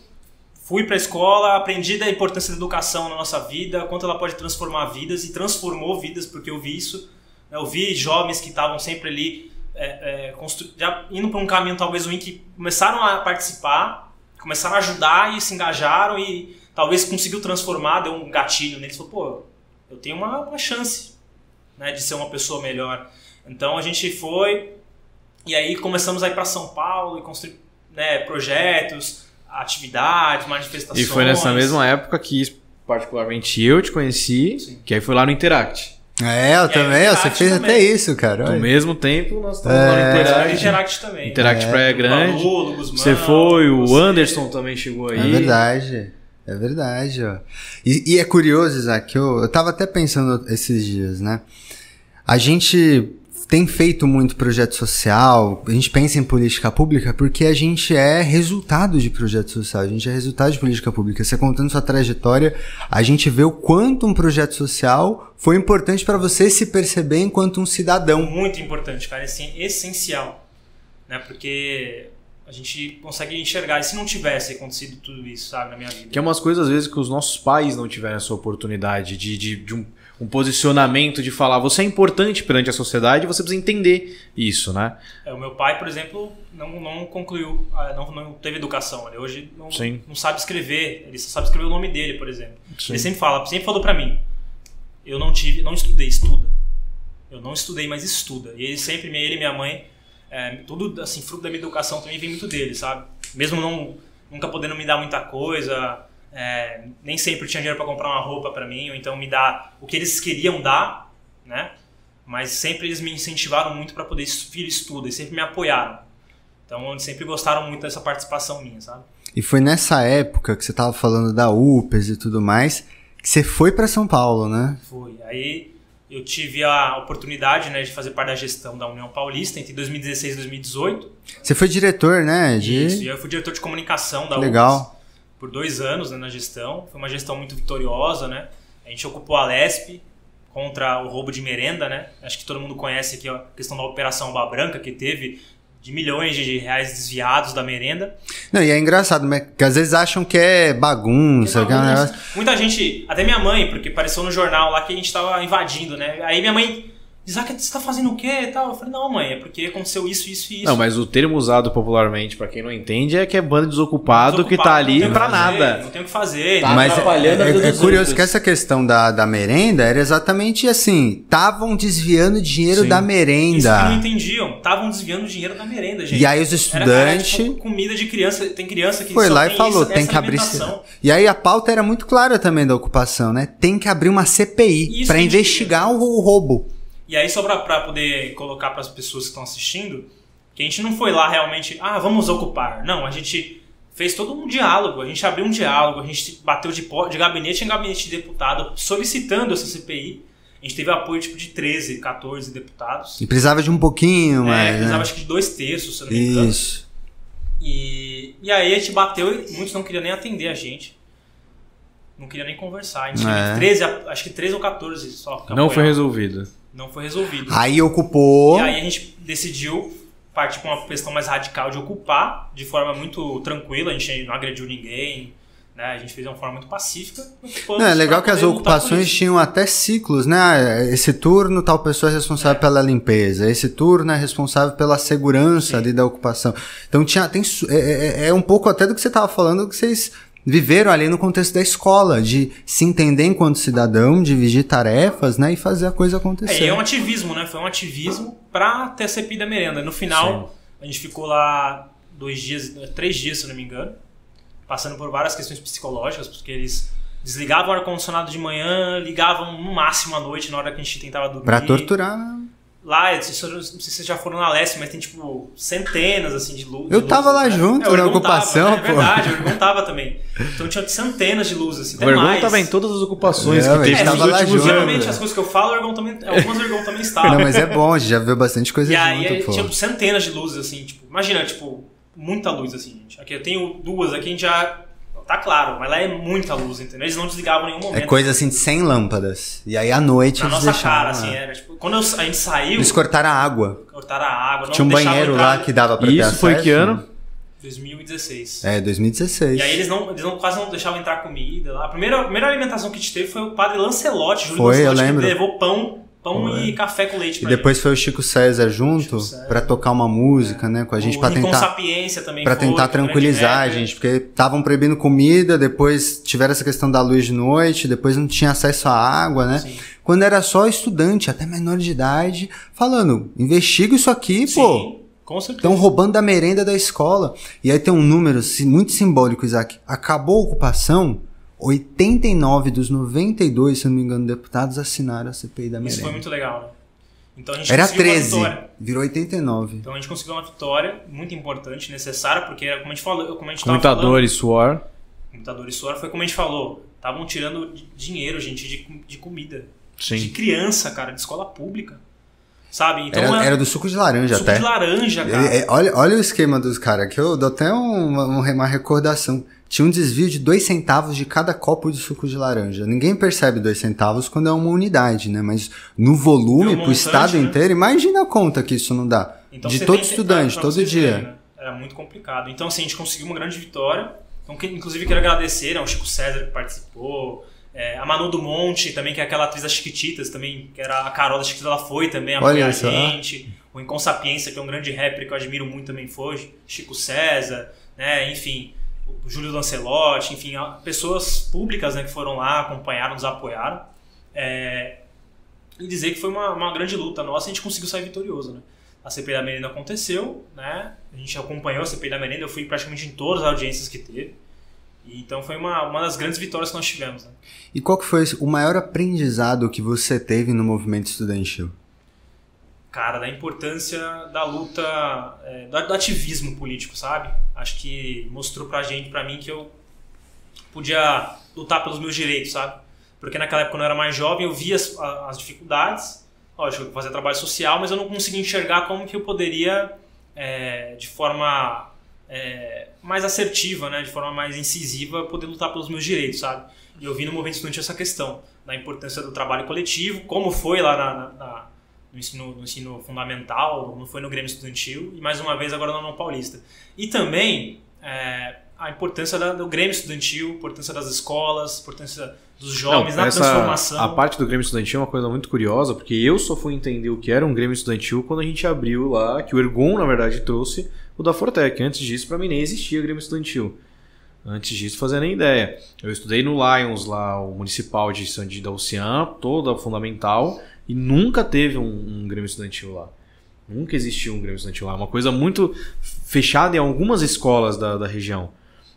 Fui pra escola, aprendi da importância da educação na nossa vida, quanto ela pode transformar vidas, e transformou vidas, porque eu vi isso. Eu vi jovens que estavam sempre ali, é, é, já indo para um caminho talvez ruim, que começaram a participar, começaram a ajudar e se engajaram e talvez conseguiu transformar, deu um gatilho neles. Falou, pô, eu tenho uma, uma chance né, de ser uma pessoa melhor. Então a gente foi, e aí começamos a ir para São Paulo e construir né, projetos, atividades, manifestações. E foi nessa mesma época que, particularmente, eu te conheci, Sim. que aí foi lá no Interact. É, eu aí, também, ó, você fez também. até isso, cara. No olha. mesmo tempo, nós estávamos É. lá no Interact, Interact. Interact também. Interact Praia Grande. Guzmão, Você foi, o você. Anderson também chegou aí. É verdade. É verdade, ó. E, e é curioso, Isaac, eu, eu tava até pensando esses dias, né? A gente tem feito muito projeto social, a gente pensa em política pública porque a gente é resultado de projeto social, a gente é resultado de política pública. Você contando sua trajetória, a gente vê o quanto um projeto social foi importante para você se perceber enquanto um cidadão. Muito importante, cara, assim, essencial. Né? Porque a gente consegue enxergar. E se não tivesse acontecido tudo isso, sabe, na minha vida? Que é umas coisas, às vezes, que os nossos pais não tiveram essa oportunidade de, de, de um, um posicionamento de falar, você é importante perante a sociedade, você precisa entender isso, né? É, o meu pai, por exemplo, não, não concluiu, ah, não, não teve educação. Ele hoje não, não sabe escrever. Ele só sabe escrever o nome dele, por exemplo. Sim. Ele sempre fala, sempre falou pra mim, eu não tive, não estudei, estuda. Eu não estudei, mas estuda. E ele sempre, ele e minha mãe, é, tudo assim, fruto da minha educação também vem muito dele, sabe? Mesmo não, nunca podendo me dar muita coisa, é, nem sempre tinha dinheiro pra comprar uma roupa pra mim, ou então me dar o que eles queriam dar, né? Mas sempre eles me incentivaram muito pra poder, filho, estuda, e sempre me apoiaram. Então, eles sempre gostaram muito dessa participação minha, sabe? E foi nessa época que você tava falando da UPES e tudo mais, que você foi para São Paulo, né? Foi. Aí eu tive a oportunidade né, de fazer parte da gestão da União Paulista entre 2016 e 2018. Você foi diretor, né? De... Isso. E eu fui diretor de comunicação da Legal. UFES por dois anos né, na gestão. Foi uma gestão muito vitoriosa, né? A gente ocupou a Lesp contra o roubo de merenda, né? Acho que todo mundo conhece aqui a questão da Operação Aba Branca, que teve de milhões de reais desviados da merenda. Não, e é engraçado, né? Porque às vezes acham que é bagunça, que é Bagunça. negócio. Muita gente, até minha mãe, porque apareceu no jornal lá que a gente tava invadindo, né? Aí minha mãe Isaac, você tá fazendo o quê e tal? Eu falei, não, mãe, é porque aconteceu isso, isso e isso. Não, mas o termo usado popularmente, pra quem não entende, é que é bando desocupado, que tá Desocupado, ali fazer, nada. Não tem o que fazer. Tá. Mas é, atrapalhando a é- vida é dos curioso outros. que essa questão da, da merenda era exatamente assim: estavam desviando dinheiro Sim. da Isso que não merenda. entendiam. Estavam desviando dinheiro da merenda, gente. E aí os Era- era, estudantes tipo, comida de criança. Tem criança que foi só lá e falou: isso, tem que abrir. E aí a pauta era muito clara também da ocupação, né? Tem que abrir uma CPI a gente investigar o, o roubo. E aí, só pra, pra poder colocar para as pessoas que estão assistindo, que a gente não foi lá realmente, ah, vamos ocupar. Não, a gente fez todo um diálogo, a gente abriu um diálogo, a gente bateu de, de gabinete em gabinete de deputado solicitando essa CPI. A gente teve apoio tipo de 13, 14 deputados. E precisava de um pouquinho é, mais. precisava né? acho que de dois terços, se eu não me engano. Isso. E, e aí a gente bateu e muitos não queriam nem atender a gente. Não queriam nem conversar. A gente É. teve 13, a- acho que 13 ou 14 só. Não foi resolvido. Não foi resolvido. Aí ocupou. E aí a gente decidiu partir para uma questão mais radical de ocupar de forma muito tranquila, a gente não agrediu ninguém, né? A gente fez de uma forma muito pacífica. Não, é legal que as ocupações tinham até ciclos, né? Ah, Esse turno, tal pessoa é responsável pela limpeza. Esse turno é responsável pela segurança Sim. ali da ocupação. Então tinha, tem, é, é- é um pouco até do que você estava falando, que vocês viveram ali no contexto da escola, de se entender enquanto cidadão, dividir tarefas, né? E fazer a coisa É, acontecer. e é um ativismo, né? Foi um ativismo pra ter a CPI da merenda. No final, a gente ficou lá dois dias, três dias, se eu não me engano, passando por várias questões psicológicas, porque eles desligavam o ar-condicionado de manhã, ligavam no máximo à noite, na hora que a gente tentava dormir. Pra torturar. Lá, eu não sei se vocês já foram na Leste, mas tem tipo centenas assim de luzes. Eu tava lá junto o na Ergon ocupação, tava, né? pô. É verdade, o Ergon tava também. Então tinha centenas de luzes, assim, O até Ergon mais. tava em todas as ocupações É, que teve É, nos últimos junto. geralmente as coisas que eu falo, o Ergon também, algumas o Ergon também estava. Não, mas é bom, a gente já viu bastante coisa e aí junto, pô. tinha centenas de luzes, assim, tipo, imagina, tipo, muita luz, assim, gente. Aqui eu tenho duas, aqui a gente já. Tá claro, mas lá é muita luz, entendeu? Eles não desligavam em nenhum É momento. coisa assim de 100 lâmpadas. E aí à noite Na eles nossa deixaram. cara, lá. assim, era tipo. Quando eu- a gente saiu, Eles cortaram a água. cortaram a água, não Tinha um banheiro entrar lá que dava pra ter Isso foi acesso. que ano? 2016. É, 2016. E aí eles não, eles não quase não deixavam entrar comida lá. A primeira, a primeira alimentação que a gente teve foi o padre Lancelotti, Júlio Foi, eu Lancelotti, lembro. que levou pão, pão e café com leite E pra depois foi o Chico César junto pra tocar uma música, né, com a gente o pra Rincon tentar Sapiência também para tentar é grande tranquilizar a gente, porque estavam proibindo comida, depois tiveram essa questão da luz de noite, depois não tinha acesso à água, né? Sim. Quando era só estudante, até menor de idade, falando, investiga isso aqui, pô. Sim, com certeza. Estão roubando da merenda da escola. E aí tem um número muito simbólico, Isaac. Acabou a ocupação, 89 dos 92, se eu não me engano, deputados assinaram a CPI da Isso merenda. foi muito legal, né? Então a gente Era conseguiu uma 13, vitória. virou 89. Então a gente conseguiu uma vitória muito importante, necessária, porque como a gente falou, como a gente tava Muita falando, e suor. computador e suor, foi como a gente falou, estavam tirando di- dinheiro, gente, de, de comida. De Sim. criança, cara, de escola pública. Sabe? Então Era, é- era do suco de laranja suco até. de laranja, cara. Ele- é, olha, olha o esquema dos caras, que eu dou até um- uma, uma recordação. Tinha um desvio de dois centavos de cada copo de suco de laranja. Ninguém percebe dois centavos quando é uma unidade, né? Mas no volume, Vê o pro estado né? inteiro, imagina a conta que isso não dá. Então, de todo estudante, todo dia. né? Era muito complicado. Então, assim, a gente conseguiu uma grande vitória. Então, que- inclusive, quero agradecer ao Chico César que participou, é, a Manu do Monte, também, que é aquela atriz das Chiquititas, também, que era a Carol das Chiquititas, ela foi também Olha a gente. O Inconsapiência, que é um grande rapper que eu admiro muito, também foi. Chico César, né? Enfim, Júlio Lancelotti, enfim, pessoas públicas né, que foram lá, acompanharam, nos apoiaram. É, e dizer que foi uma, uma grande luta nossa e a gente conseguiu sair vitorioso, né? A CPI da Merenda aconteceu, né? A gente acompanhou a CPI da Merenda, eu fui praticamente em todas as audiências que teve. E, então foi uma, uma das grandes vitórias que nós tivemos, né? E qual que foi o maior aprendizado que você teve no movimento estudantil? Cara, da importância da luta, é, do, ativismo político, sabe? Acho que mostrou pra gente, pra mim, que eu podia lutar pelos meus direitos, sabe? Porque naquela época, quando eu era mais jovem, eu via as, as dificuldades. Lógico, eu fazia trabalho social, mas eu não conseguia enxergar como que eu poderia, é, de forma é, mais assertiva, né? De forma mais incisiva, poder lutar pelos meus direitos, sabe? E eu vi no movimento estudantil essa questão da importância do trabalho coletivo, como foi lá na- na- no ensino, no ensino fundamental, não foi no Grêmio Estudantil, e mais uma vez agora União Paulista. E também é, a importância da- do Grêmio Estudantil, importância das escolas, importância dos jovens Não, na essa- transformação. A parte do Grêmio Estudantil é uma coisa muito curiosa, porque eu só fui entender o que era um Grêmio Estudantil quando a gente abriu lá, que o Ergon, na verdade, trouxe o da Fortec. Antes disso, pra mim, nem existia Grêmio Estudantil. Antes disso, fazia nem ideia. Eu estudei no Lions, lá, o municipal de Sandi da Ocean, toda fundamental, e nunca teve um, um Grêmio Estudantil lá. Nunca existiu um Grêmio Estudantil lá. É uma coisa muito fechada em algumas escolas da, da região.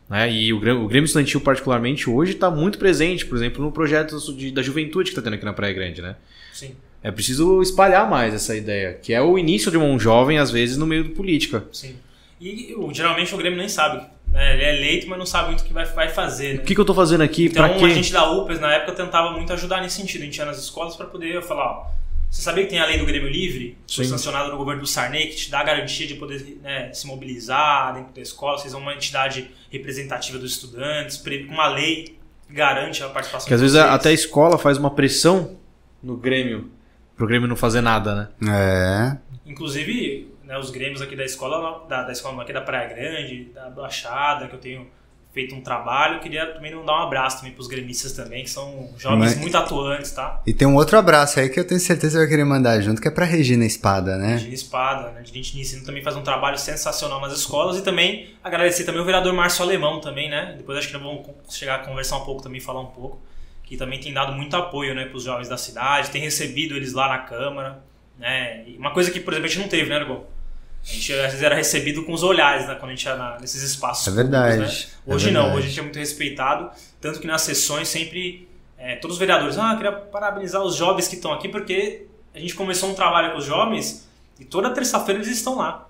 Né? E o Grêmio, o Grêmio Estudantil, particularmente, hoje está muito presente, por exemplo, no projeto de- da juventude que está tendo aqui na Praia Grande. Né? Sim, É preciso espalhar mais essa ideia, que é o início de um jovem, às vezes, no meio de política. sim. E geralmente o Grêmio nem sabe. Né? Ele é eleito, mas não sabe muito o que vai, vai fazer. Né? O que, que eu tô fazendo aqui? Então pra quê? a gente da UPES na época tentava muito ajudar nesse sentido. A gente ia nas escolas para poder falar, ó, você sabia que tem a lei do Grêmio Livre, que foi sancionada no governo do Sarney, que te dá a garantia de poder né, se mobilizar dentro da escola, vocês são uma entidade representativa dos estudantes, uma lei que garante a participação Que às vezes vocês. até a escola faz uma pressão no Grêmio, pro Grêmio não fazer nada, né? É. Inclusive, né, os grêmios aqui da escola, da, da escola aqui da Praia Grande, da Baixada, que eu tenho feito um trabalho, eu queria também dar um abraço também pros gremistas também, que são jovens Mas- muito atuantes, tá? E tem um outro abraço aí que eu tenho certeza que vai querer mandar junto, que é pra Regina Espada, né? Regina Espada, né? A gente ensino também faz um trabalho sensacional nas escolas e também agradecer também o vereador Márcio Alemão também, né? Depois acho que nós vamos chegar a conversar um pouco também, falar um pouco, que também tem dado muito apoio, né, para os jovens da cidade, tem recebido eles lá na Câmara, né? E uma coisa que, por exemplo, a gente não teve, né, Ergon? A gente às vezes era recebido com os olhares, né, quando a gente ia na- nesses espaços É verdade, públicos, né? é Hoje não, verdade. hoje a gente é muito respeitado, tanto que nas sessões sempre é, todos os vereadores, ah, queria parabenizar os jovens que estão aqui, porque a gente começou um trabalho com os jovens e toda terça-feira eles estão lá.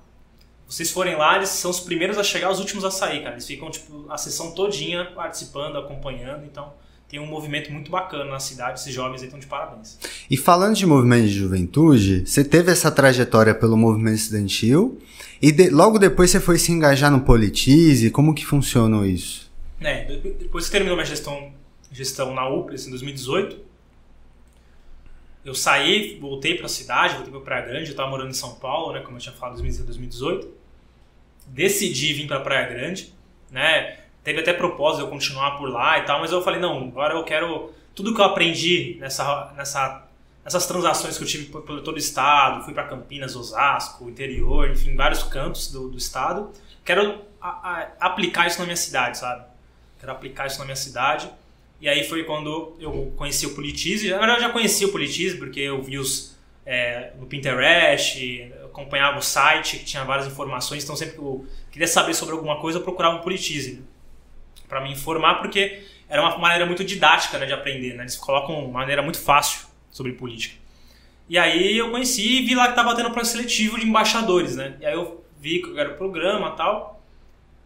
Vocês forem lá, eles são os primeiros a chegar, os últimos a sair, cara. Eles ficam, tipo, a sessão todinha participando, acompanhando, então tem um movimento muito bacana na cidade, esses jovens estão de parabéns. E falando de movimento de juventude, você teve essa trajetória pelo movimento estudantil e de- logo depois você foi se engajar no Politize. Como que funcionou isso? É, de- depois que terminou minha gestão, gestão na UPRES em 2018, eu saí, voltei para a cidade, voltei para Praia Grande, eu estava morando em São Paulo, né, como eu tinha falado, em 2017, 2018. Decidi vir para Praia Grande, né? Teve até propósito eu continuar por lá e tal, mas eu falei, não, agora eu quero tudo que eu aprendi nessa nessa nessas transações que eu tive por, por todo o estado, fui para Campinas, Osasco, interior, enfim, vários cantos do, do estado. Quero a- a- aplicar isso na minha cidade, sabe? Quero aplicar isso na minha cidade. E aí foi quando eu conheci o Politize. Na verdade, eu já conhecia o Politize, porque eu vi os é, no Pinterest, acompanhava o site, que tinha várias informações. Então, sempre que eu queria saber sobre alguma coisa, eu procurava um Politize. Para me informar, porque era uma maneira muito didática né, de aprender. Né? Eles colocam uma maneira muito fácil sobre política. E aí eu conheci e vi lá que tava tendo um processo seletivo de embaixadores, né? E aí eu vi que era o programa e tal.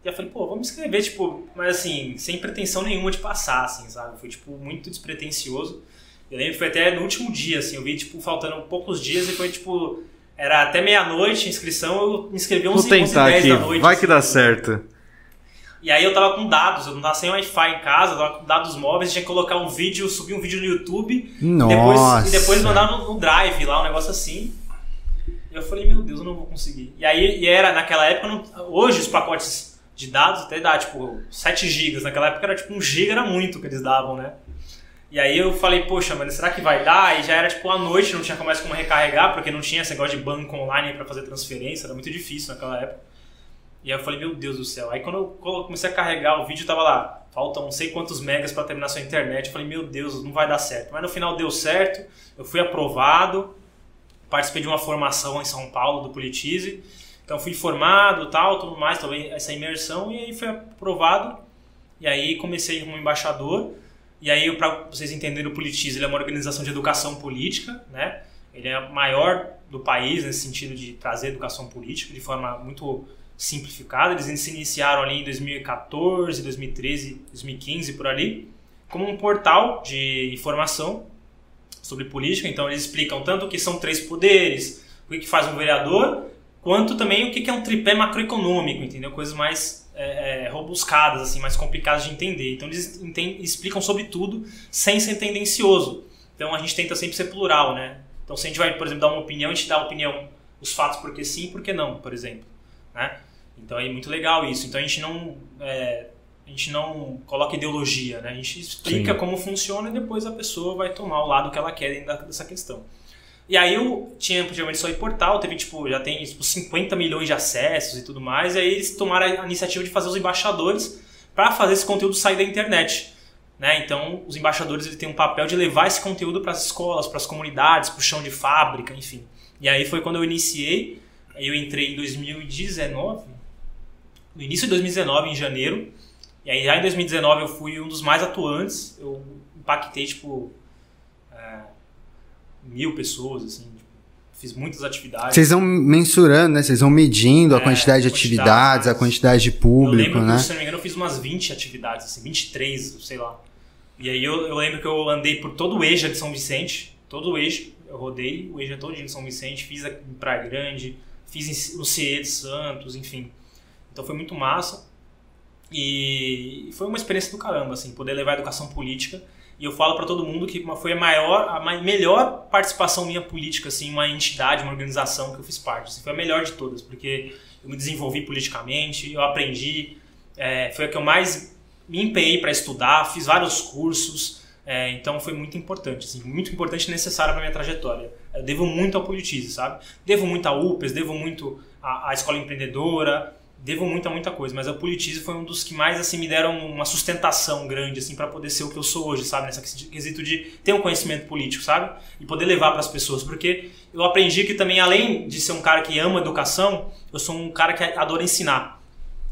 E eu falei, pô, vamos escrever, tipo, mas assim, sem pretensão nenhuma de passar, assim, sabe? Foi, tipo, muito despretensioso. Eu lembro que foi até no último dia, assim, eu vi, tipo, faltando poucos dias e foi, tipo, era até meia-noite a inscrição, eu me inscrevi 11, Vou tentar 11 10 aqui, da noite. vai que assim. dá certo. E aí eu tava com dados, eu não tava sem Wi-Fi em casa, eu tava com dados móveis, tinha que colocar um vídeo, subir um vídeo no YouTube Nossa. depois, e depois mandar no, no Drive lá, um negócio assim. E eu falei, meu Deus, eu não vou conseguir. E aí, e era naquela época, não- hoje os pacotes de dados até dá, tipo, 7 GB. Naquela época era tipo, 1 GB era muito que eles davam, né? E aí eu falei, poxa, mas será que vai dar? E já era tipo à noite, não tinha mais como recarregar, porque não tinha esse negócio de banco online pra fazer transferência, era muito difícil naquela época. E aí eu falei, meu Deus do céu. Aí quando eu comecei a carregar o vídeo, tava lá, faltam não sei quantos megas pra terminar sua internet. Eu falei, meu Deus, não vai dar certo. Mas no final deu certo, eu fui aprovado, participei de uma formação em São Paulo do Politize. Então fui formado, tal, tudo mais, também essa imersão e aí fui aprovado. E aí comecei como embaixador. E aí para vocês entenderem o Politize, ele é uma organização de educação política, né? Ele é a maior do país nesse sentido de trazer educação política de forma muito simplificada. Eles se iniciaram ali em 2014, 2013, 2015 por ali, como um portal de informação sobre política. Então eles explicam tanto o que são três poderes, o que faz um vereador, quanto também o que é um tripé macroeconômico, entendeu? Coisas mais é, é, robuscadas, assim, mais complicadas de entender. Então eles enten- explicam sobre tudo sem ser tendencioso. Então a gente tenta sempre ser plural, né? Então se a gente vai, por exemplo, dar uma opinião, a gente dá a opinião, os fatos porque sim porque não, por exemplo, né? Então é muito legal isso. Então a gente não é, a gente não coloca ideologia, né? A gente explica Sim. como funciona e depois a pessoa vai tomar o lado que ela quer dentro dessa questão. E aí eu tinha antigamente só em portal, teve tipo, já tem tipo, 50 milhões de acessos e tudo mais, e aí eles tomaram a iniciativa de fazer os embaixadores para fazer esse conteúdo sair da internet. Né? Então, os embaixadores ele têm um papel de levar esse conteúdo para as escolas, para as comunidades, para o chão de fábrica, enfim. E aí foi quando eu iniciei, eu entrei em 2019, no início de 2019, em janeiro, e aí já em 2019 eu fui um dos mais atuantes, eu impactei, tipo, é, mil pessoas, assim, tipo, fiz muitas atividades. Vocês vão mensurando, né? Vocês vão medindo a É, quantidade de atividades, a quantidade de eu público, lembro né? que, se não me engano, eu fiz umas 20 atividades, assim, 23, sei lá. E aí eu, eu lembro que eu andei por todo o EJA de São Vicente, todo o EJA, eu rodei o EJA todo de São Vicente, fiz em Praia Grande, fiz em- no CE de Santos, enfim. Então foi muito massa. E foi uma experiência do caramba, assim, poder levar a educação política. E eu falo para todo mundo que foi a maior, a melhor participação minha política, assim, uma entidade, uma organização que eu fiz parte. assim, foi a melhor de todas, porque eu me desenvolvi politicamente, eu aprendi, é, foi a que eu mais me empenhei para estudar, fiz vários cursos, é, então foi muito importante, assim, muito importante e necessário para minha trajetória. Eu devo muito ao Politize, sabe? Devo muito à UPES, devo muito à, à Escola Empreendedora, devo muito a muita coisa, mas a Politize foi um dos que mais assim me deram uma sustentação grande assim para poder ser o que eu sou hoje, sabe, nessa quesito de ter um conhecimento político, sabe? E poder levar para as pessoas, porque eu aprendi que também além de ser um cara que ama educação, eu sou um cara que adora ensinar.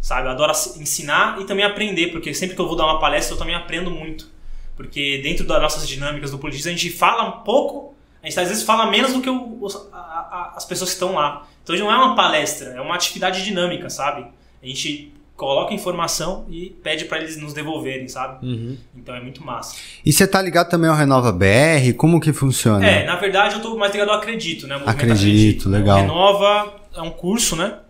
Sabe? Eu adoro ensinar e também aprender, porque sempre que eu vou dar uma palestra eu também aprendo muito. Porque dentro das nossas dinâmicas do Politize a gente fala um pouco, a gente às vezes fala menos do que o- a- a- as pessoas que estão lá. Então não é uma palestra, é uma atividade dinâmica, sabe? A gente coloca informação e pede para eles nos devolverem, sabe? Uhum. Então é muito massa. E você tá ligado também ao Renova BR? Como que funciona? É, na verdade eu tô mais ligado ao Acredito, né? O movimento Acredito, legal. Renova é um curso, né?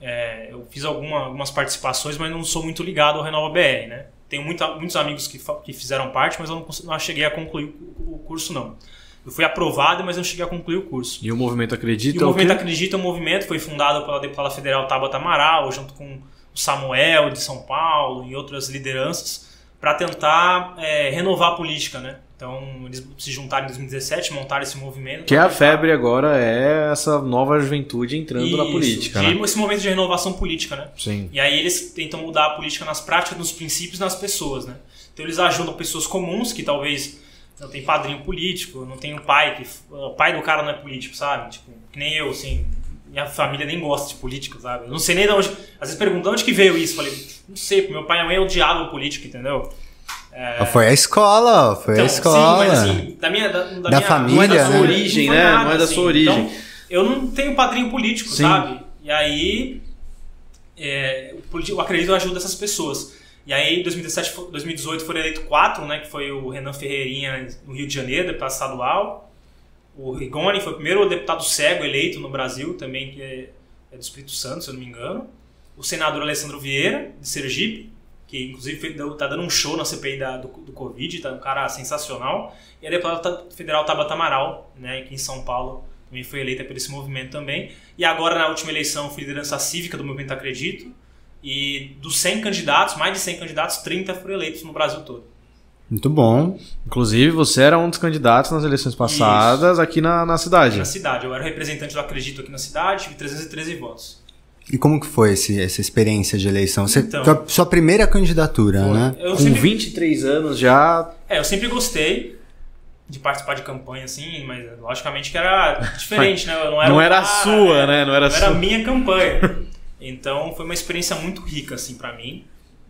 É, eu fiz alguma- algumas participações, mas não sou muito ligado ao Renova BR, né? Tenho muita- muitos amigos que, que fizeram parte, mas eu não, não cheguei a concluir o, o curso, não. Eu fui aprovado, mas não cheguei a concluir o curso. E o movimento acredita E o movimento quê? Acredita é um movimento, foi fundado pela deputada federal Tabata Amaral, junto com o Samuel de São Paulo e outras lideranças, para tentar é, renovar a política, né? Então, eles se juntaram em 2017, montaram esse movimento. Que é a febre agora, é essa nova juventude entrando na Isso, política, de- né? Esse momento de renovação política, né? Sim. E aí eles tentam mudar a política nas práticas, nos princípios, nas pessoas, né? Então eles ajudam pessoas comuns que talvez não tem padrinho político, não tem um pai que o pai do cara não é político, sabe? Tipo, que nem eu, assim, minha família nem gosta de político, sabe? Eu não sei nem de onde, às vezes perguntam de onde que veio isso, falei, não sei, porque meu pai e minha mãe odiavam político, entendeu? Ah, Foi a escola, foi a Então, escola. Sim, mas assim, da minha da, da minha, família, Não é da sua né? origem, não foi né? nada, Não é da assim. sua origem. Então, eu não tenho padrinho político, Sim. sabe? E aí, é, eu acredito ajuda dessas pessoas. E aí, em 2017, fo- 2018 foram eleitos quatro, né? Que foi o Renan Ferreirinha no Rio de Janeiro, deputado estadual. O Rigoni foi o primeiro deputado cego eleito no Brasil, também que é, é do Espírito Santo, se eu não me engano. O senador Alessandro Vieira, de Sergipe, que inclusive foi- deu- tá dando um show na CPI da- do, do Covid, tá um cara sensacional. E a deputada federal Tabata Amaral, né, aqui em São Paulo, também foi eleita por esse movimento também. E agora, na última eleição, fui liderança cívica do Movimento Acredito. E dos 100 candidatos, mais de 100 candidatos, 30 foram eleitos no Brasil todo. Muito bom. Inclusive, você era um dos candidatos nas eleições passadas aqui na, na cidade. Na cidade, eu era o representante do Acredito aqui na cidade, tive 313 votos. E como que foi esse- essa experiência de eleição? Você, Então. tua- sua primeira candidatura, Foi. né? Eu Com sempre 23 anos já. É, eu sempre gostei de participar de campanha, assim, mas logicamente que era diferente, né? Eu não era, Não era a sua, né? Não era a Não era a sua. minha campanha. Então foi uma experiência muito rica, assim, pra mim,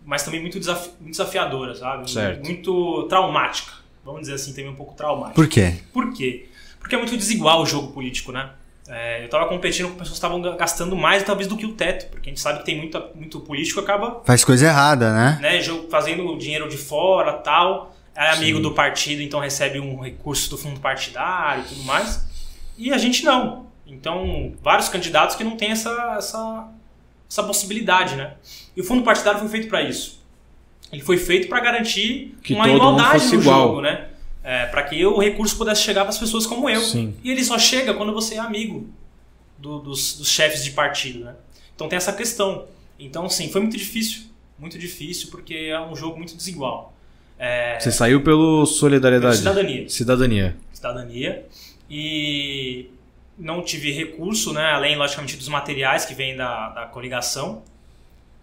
mas também muito, desafi muito desafiadora, sabe? Certo. Muito traumática. Vamos dizer assim, também um pouco traumática. Por quê? Por quê? Porque é muito desigual o jogo político, né? É, eu tava competindo com pessoas que estavam gastando mais, talvez, do que o teto, porque a gente sabe que tem muita, muito político acaba Faz coisa errada, né? né, jogo- fazendo dinheiro de fora tal, é amigo Sim. do partido, então recebe um recurso do fundo partidário e tudo mais. E a gente não. Então, vários candidatos que não têm essa, essa, essa possibilidade, né? E o fundo partidário foi feito para isso. Ele foi feito para garantir Que uma igualdade no igual. jogo, né? É, para que o recurso pudesse chegar para as pessoas como eu. Sim. E ele só chega quando você é amigo do- dos, dos chefes de partido, né? Então tem essa questão. Então, sim, foi muito difícil. muito difícil porque é um jogo muito desigual. É, Você saiu pelo solidariedade? Cidadania. Cidadania. Cidadania. E não tive recurso, né? Além, logicamente, dos materiais que vêm da, da coligação.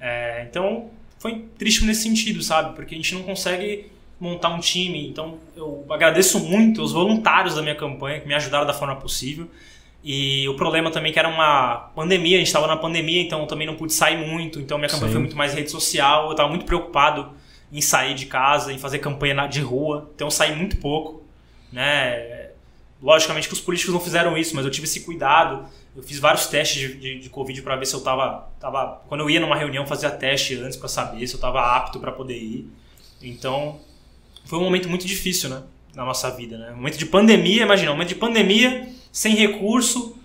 É, então, foi triste nesse sentido, sabe? Porque a gente não consegue montar um time. Então, eu agradeço muito os voluntários da minha campanha que me ajudaram da forma possível. E o problema também é que era uma pandemia, a gente estava na pandemia, então eu também não pude sair muito. Então, minha campanha Sim. foi muito mais rede social. Eu estava muito preocupado em sair de casa, em fazer campanha de rua. Então, eu saí muito pouco, né? Logicamente que os políticos não fizeram isso, mas eu tive esse cuidado. Eu fiz vários testes de, de, de Covid para ver se eu tava, tava. Quando eu ia numa reunião, fazia teste antes para saber se eu estava apto para poder ir. Então, foi um momento muito difícil, né? Na nossa vida, né? Um momento de pandemia, imagina, um momento de pandemia, sem recurso,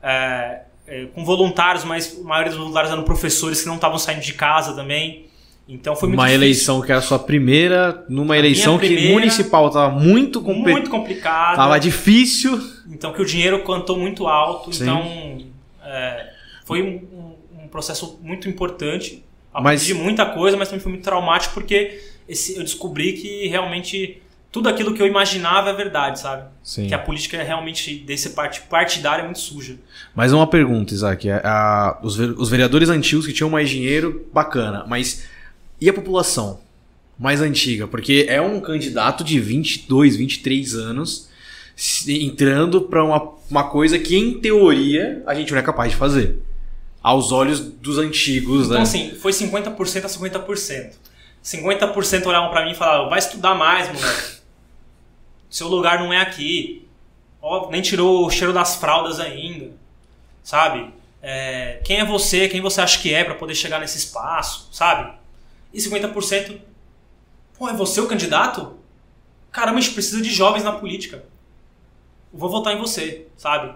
é, é, com voluntários, mas a maioria dos voluntários eram professores que não estavam saindo de casa também. Então foi muito Uma difícil. eleição que era a sua primeira, numa eleição primeira, que municipal estava muito, compl... muito complicada. Tava difícil. Então que o dinheiro cantou muito alto. Sim. Então é, foi um, um, processo muito importante. Aprendi mas... muita coisa, mas também foi muito traumático porque esse, eu descobri que realmente tudo aquilo que eu imaginava é verdade, sabe? Sim. Que a política é realmente desse parte partidária é muito suja. Mas uma pergunta, Isaac. A, a, os, os vereadores antigos que tinham mais dinheiro, bacana. Mas e a população mais antiga? Porque é um candidato de 22, 23 anos entrando para uma, uma coisa que, em teoria, a gente não é capaz de fazer. Aos olhos dos antigos, então, né? Então, assim, foi 50% a 50%. 50% olhavam para mim e falavam: vai estudar mais, moleque. Seu lugar não é aqui. Ó, nem tirou o cheiro das fraldas ainda. Sabe? É, quem é você? Quem você acha que é para poder chegar nesse espaço? Sabe? E 50%, pô, é você o candidato? Caramba, a gente precisa de jovens na política. Eu vou votar em você, sabe?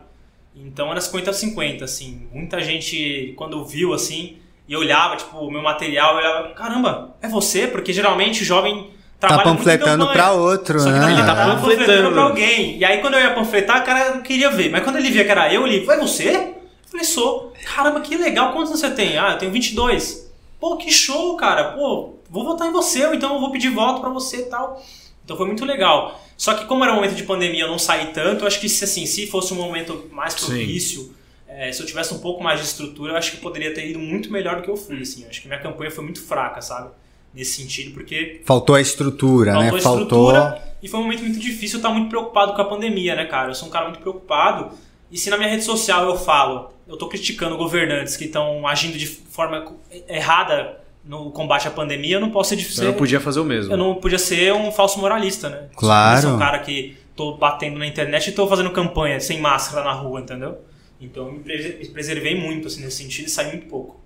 Então era 50 a 50, assim. Muita gente, quando viu, assim, e olhava, tipo, o meu material, eu olhava, caramba, é você? Porque geralmente o jovem tá panfletando para outro, Só que né? ele tá panfletando para alguém. E aí quando eu ia panfletar, o cara não queria ver. Mas quando ele via que era eu, ele, foi você? Eu falei, sou. Caramba, que legal. Quantos você tem? Ah, eu tenho 22. Pô, que show, cara. Pô, vou votar em você, ou então eu vou pedir voto para você e tal. Então foi muito legal. Só que como era um momento de pandemia, eu não saí tanto. Acho que se assim, se fosse um momento mais propício, é, se eu tivesse um pouco mais de estrutura, eu acho que poderia ter ido muito melhor do que eu fui. Assim. Acho que minha campanha foi muito fraca, sabe? Nesse sentido, porque faltou a estrutura, faltou né? A estrutura, faltou. E foi um momento muito difícil. Eu estar muito preocupado com a pandemia, né, cara? Eu sou um cara muito preocupado. E se na minha rede social eu falo, eu estou criticando governantes que estão agindo de forma errada no combate à pandemia, eu não posso ser difícil. Eu não podia fazer o mesmo. Eu não podia ser um falso moralista, né? Claro. Eu sou um cara que tô batendo na internet e tô fazendo campanha sem máscara na rua, entendeu? Então eu me preservei muito assim, nesse sentido e saí muito pouco.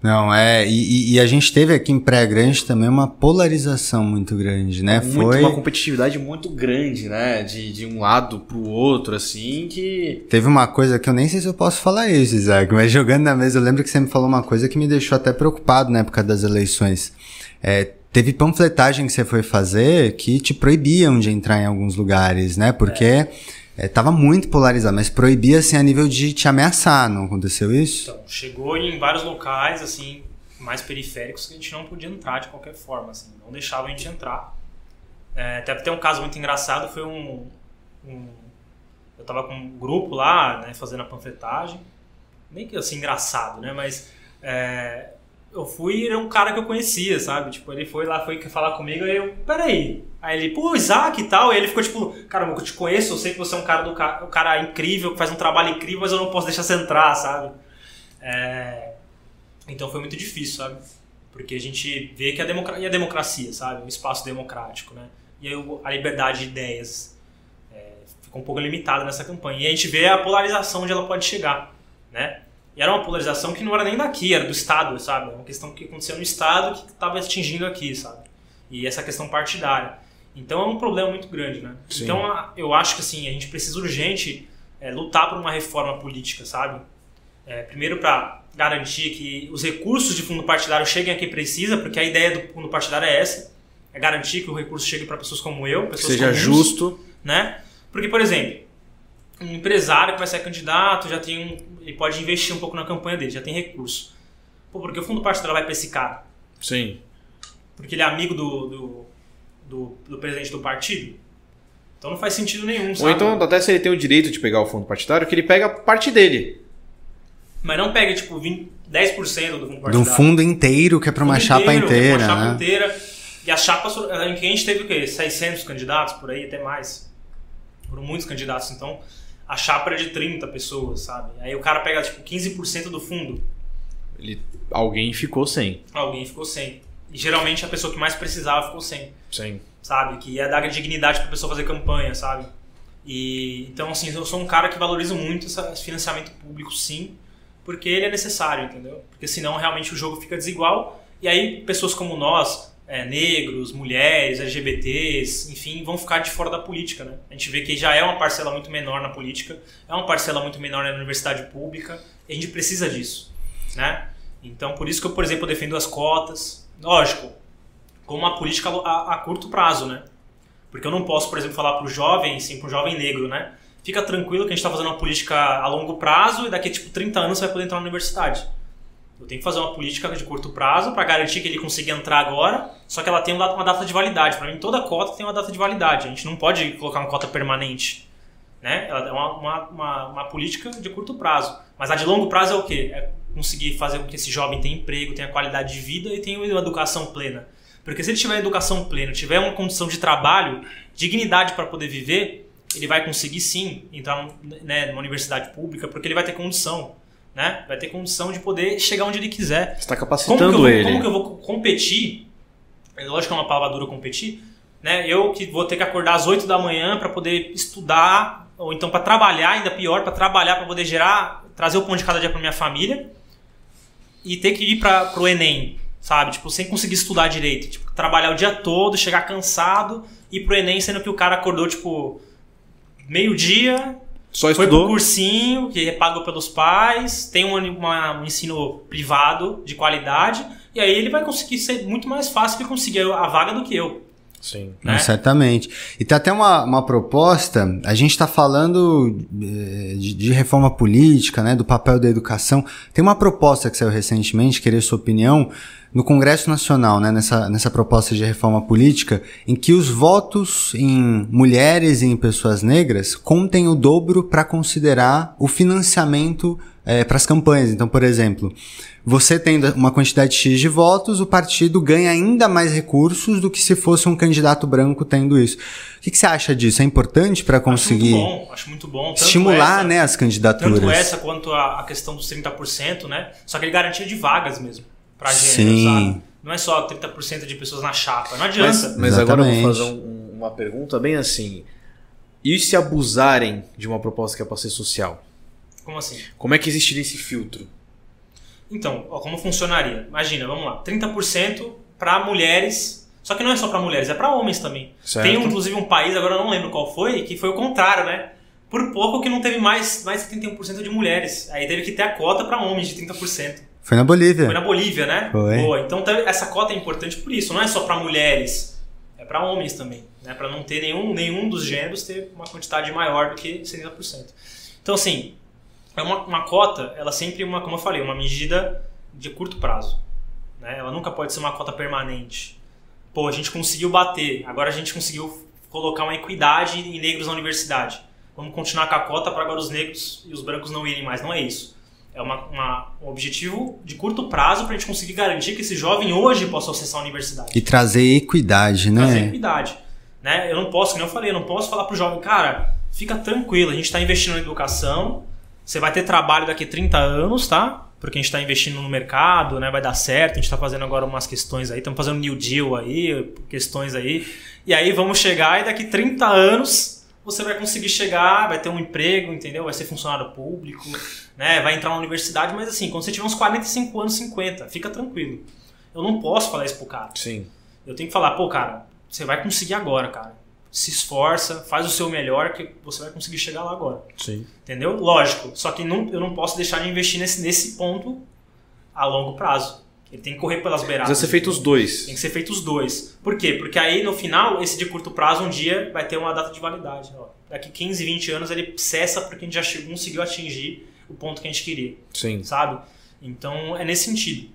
Não, é. E, e, a gente teve aqui em Praia Grande também uma polarização muito grande, né? Muito, Foi uma competitividade muito grande, né? De, de um lado pro outro, assim, que. Teve uma coisa que eu nem sei se eu posso falar isso, Isaac, mas jogando na mesa, eu lembro que você me falou uma coisa que me deixou até preocupado na época das eleições. É, teve panfletagem que você foi fazer que te proibiam de entrar em alguns lugares, né? Porque. É é, tava muito polarizado, mas proibia assim a nível de te ameaçar, não aconteceu isso? Então, chegou em vários locais, assim, mais periféricos que a gente não podia entrar de qualquer forma, assim, não deixava a gente entrar. É, até tem um caso muito engraçado, foi um, um, eu tava com um grupo lá, né, fazendo a panfletagem, nem que assim engraçado, né, mas é, eu fui, era um cara que eu conhecia, sabe? Tipo, ele foi lá, foi falar comigo, aí eu, peraí. Aí ele, pô, Isaac e tal. E ele ficou tipo, caramba, eu te conheço, eu sei que você é um cara do um cara incrível, que faz um trabalho incrível, mas eu não posso deixar você entrar, sabe? É... Então foi muito difícil, sabe? Porque a gente vê que a, democracia, e a democracia, sabe? O espaço democrático, né? E aí a liberdade de ideias é, ficou um pouco limitada nessa campanha. E a gente vê a polarização onde ela pode chegar, né? E era uma polarização que não era nem daqui, era do Estado, sabe? Uma questão que acontecia no Estado que estava atingindo aqui, sabe? E essa questão partidária. Então é um problema muito grande, né? Sim. Então eu acho que assim, a gente precisa urgente é, lutar por uma reforma política, sabe? É, primeiro para garantir que os recursos de fundo partidário cheguem a quem precisa, porque a ideia do fundo partidário é essa, é garantir que o recurso chegue para pessoas como eu, pessoas seja comuns, justo, né? Porque por exemplo, um empresário que vai ser candidato já tem um, ele pode investir um pouco na campanha dele, já tem recurso. Pô, porque o fundo partidário vai para esse cara? Sim. Porque ele é amigo do, do, do, do presidente do partido. Então não faz sentido nenhum, Ou sabe? então, até se ele tem o direito de pegar o fundo partidário, que ele pega parte dele. Mas não pega, tipo, 20, 10% do fundo partidário. fundo inteiro que é pra uma Fundo chapa inteiro, inteira, Uma chapa né? inteira. E as chapas, em que a gente teve o quê? 600 candidatos, por aí, até mais. Foram muitos candidatos, então a chapa era de 30 pessoas, sabe? Aí o cara pega, tipo, 15% do fundo. Ele, alguém ficou sem. Alguém ficou sem. E geralmente a pessoa que mais precisava ficou sem. Sim. sabe? Que ia dar dignidade pra pessoa fazer campanha, sabe? E então assim, eu sou um cara que valorizo muito esse financiamento público, sim, porque ele é necessário, entendeu? Porque senão realmente o jogo fica desigual e aí pessoas como nós, é, negros, mulheres, LGBTs, enfim, vão ficar de fora da política, né? A gente vê que já é uma parcela muito menor na política, é uma parcela muito menor na universidade pública, e a gente precisa disso, né? Então, por isso que eu, por exemplo, defendo as cotas. Lógico, como uma política a, a curto prazo, né? Porque eu não posso, por exemplo, falar para o jovem, sim, para o jovem negro, né? Fica tranquilo que a gente está fazendo uma política a longo prazo e daqui a tipo 30 anos você vai poder entrar na universidade. Eu tenho que fazer uma política de curto prazo para garantir que ele consiga entrar agora, só que ela tem uma data de validade. Para mim, toda cota tem uma data de validade. A gente não pode colocar uma cota permanente. Né? Ela é uma, uma, uma, uma política de curto prazo. Mas a de longo prazo é o quê? É conseguir fazer com que esse jovem tenha emprego, tenha qualidade de vida e tenha uma educação plena. Porque se ele tiver educação plena, tiver uma condição de trabalho, dignidade para poder viver, ele vai conseguir sim entrar né, numa universidade pública, porque ele vai ter condição. Né? Vai ter condição de poder chegar onde ele quiser. Você tá Como eu capacitando vou, ele. como que eu vou competir? É lógico que é uma palavra dura competir. Né? Eu que vou ter que acordar às 8 da manhã para poder estudar, ou então para trabalhar, ainda pior, para trabalhar, para poder gerar, trazer o pão de cada dia para minha família e ter que ir para pro Enem, sabe? Tipo, sem conseguir estudar direito. Tipo, trabalhar o dia todo, chegar cansado e ir pro Enem, sendo que o cara acordou, tipo, meio-dia, Só foi pro estudou. cursinho, que é pago pelos pais, tem um, uma- um ensino privado de qualidade, e aí ele vai conseguir ser muito mais fácil ele conseguir a vaga do que eu. Sim. Não, né? certamente. E tem até uma, uma proposta, a gente está falando eh, de, de reforma política, né, do papel da educação. Tem uma proposta que saiu recentemente, queria sua opinião, no Congresso Nacional, né, nessa, nessa proposta de reforma política, em que os votos em mulheres e em pessoas negras contem o dobro para considerar o financiamento para as campanhas. Então, por exemplo, você tendo uma quantidade X de votos, o partido ganha ainda mais recursos do que se fosse um candidato branco tendo isso. O que, que você acha disso? É importante para conseguir Acho muito bom, acho muito bom. Estimular essa- né, as candidaturas? Tanto essa quanto a, a questão dos 30%, né? Só que ele garantia de vagas mesmo pra gênero, Sim. sabe? Não é só 30% de pessoas na chapa. Não adianta. Mas, mas agora eu vou fazer um- uma pergunta bem assim. E se abusarem de uma proposta que é para ser social? Como assim? Como é que existiria esse filtro? Então, ó, como funcionaria? Imagina, vamos lá, 30% para mulheres. Só que não é só para mulheres, é para homens também. Certo. Tem inclusive um país, agora eu não lembro qual foi, que foi o contrário, né? Por pouco que não teve mais, mais de 31% de mulheres. Aí teve que ter a cota para homens de 30%. Foi na Bolívia. Foi na Bolívia, né? Foi. Boa. Então tá- essa cota é importante por isso. Não é só para mulheres, é para homens também, né? Para não ter nenhum, nenhum dos gêneros ter uma quantidade maior do que 70%. Então assim, é uma, uma cota, ela sempre é uma, como eu falei, uma medida de curto prazo, né? Ela nunca pode ser uma cota permanente. Pô, a gente conseguiu bater, agora a gente conseguiu colocar uma equidade em negros na universidade. Vamos continuar com a cota para agora os negros e os brancos não irem mais. Não é isso. É uma, uma- um objetivo de curto prazo para a gente conseguir garantir que esse jovem hoje possa acessar a universidade. E trazer equidade, Trazer né? equidade. Né? Eu não posso, como eu falei, eu não posso falar pro jovem, cara, fica tranquilo, a gente está investindo na educação, você vai ter trabalho daqui a 30 anos, tá? Porque a gente está investindo no mercado, né? Vai dar certo, a gente está fazendo agora umas questões aí, estamos fazendo New Deal aí, questões aí. E aí vamos chegar e daqui 30 anos você vai conseguir chegar, vai ter um emprego, entendeu? Vai ser funcionário público, né? Vai entrar na universidade, mas assim, quando você tiver uns 45 anos, 50, fica tranquilo. Eu não posso falar isso pro cara. Sim. Eu tenho que falar, pô, cara, você vai conseguir agora, cara. Se esforça, faz o seu melhor que você vai conseguir chegar lá agora. Sim. Entendeu? Lógico. Só que não, eu não posso deixar de investir nesse, nesse ponto a longo prazo. Ele tem que correr pelas beiradas. Precisa ser feito os dois. Tem que ser feito os dois. Por quê? Porque aí no final, esse de curto prazo, um dia vai ter uma data de validade. Ó. Daqui 15, 20 anos ele cessa porque a gente já conseguiu atingir o ponto que a gente queria Sim. sabe? Então é nesse sentido.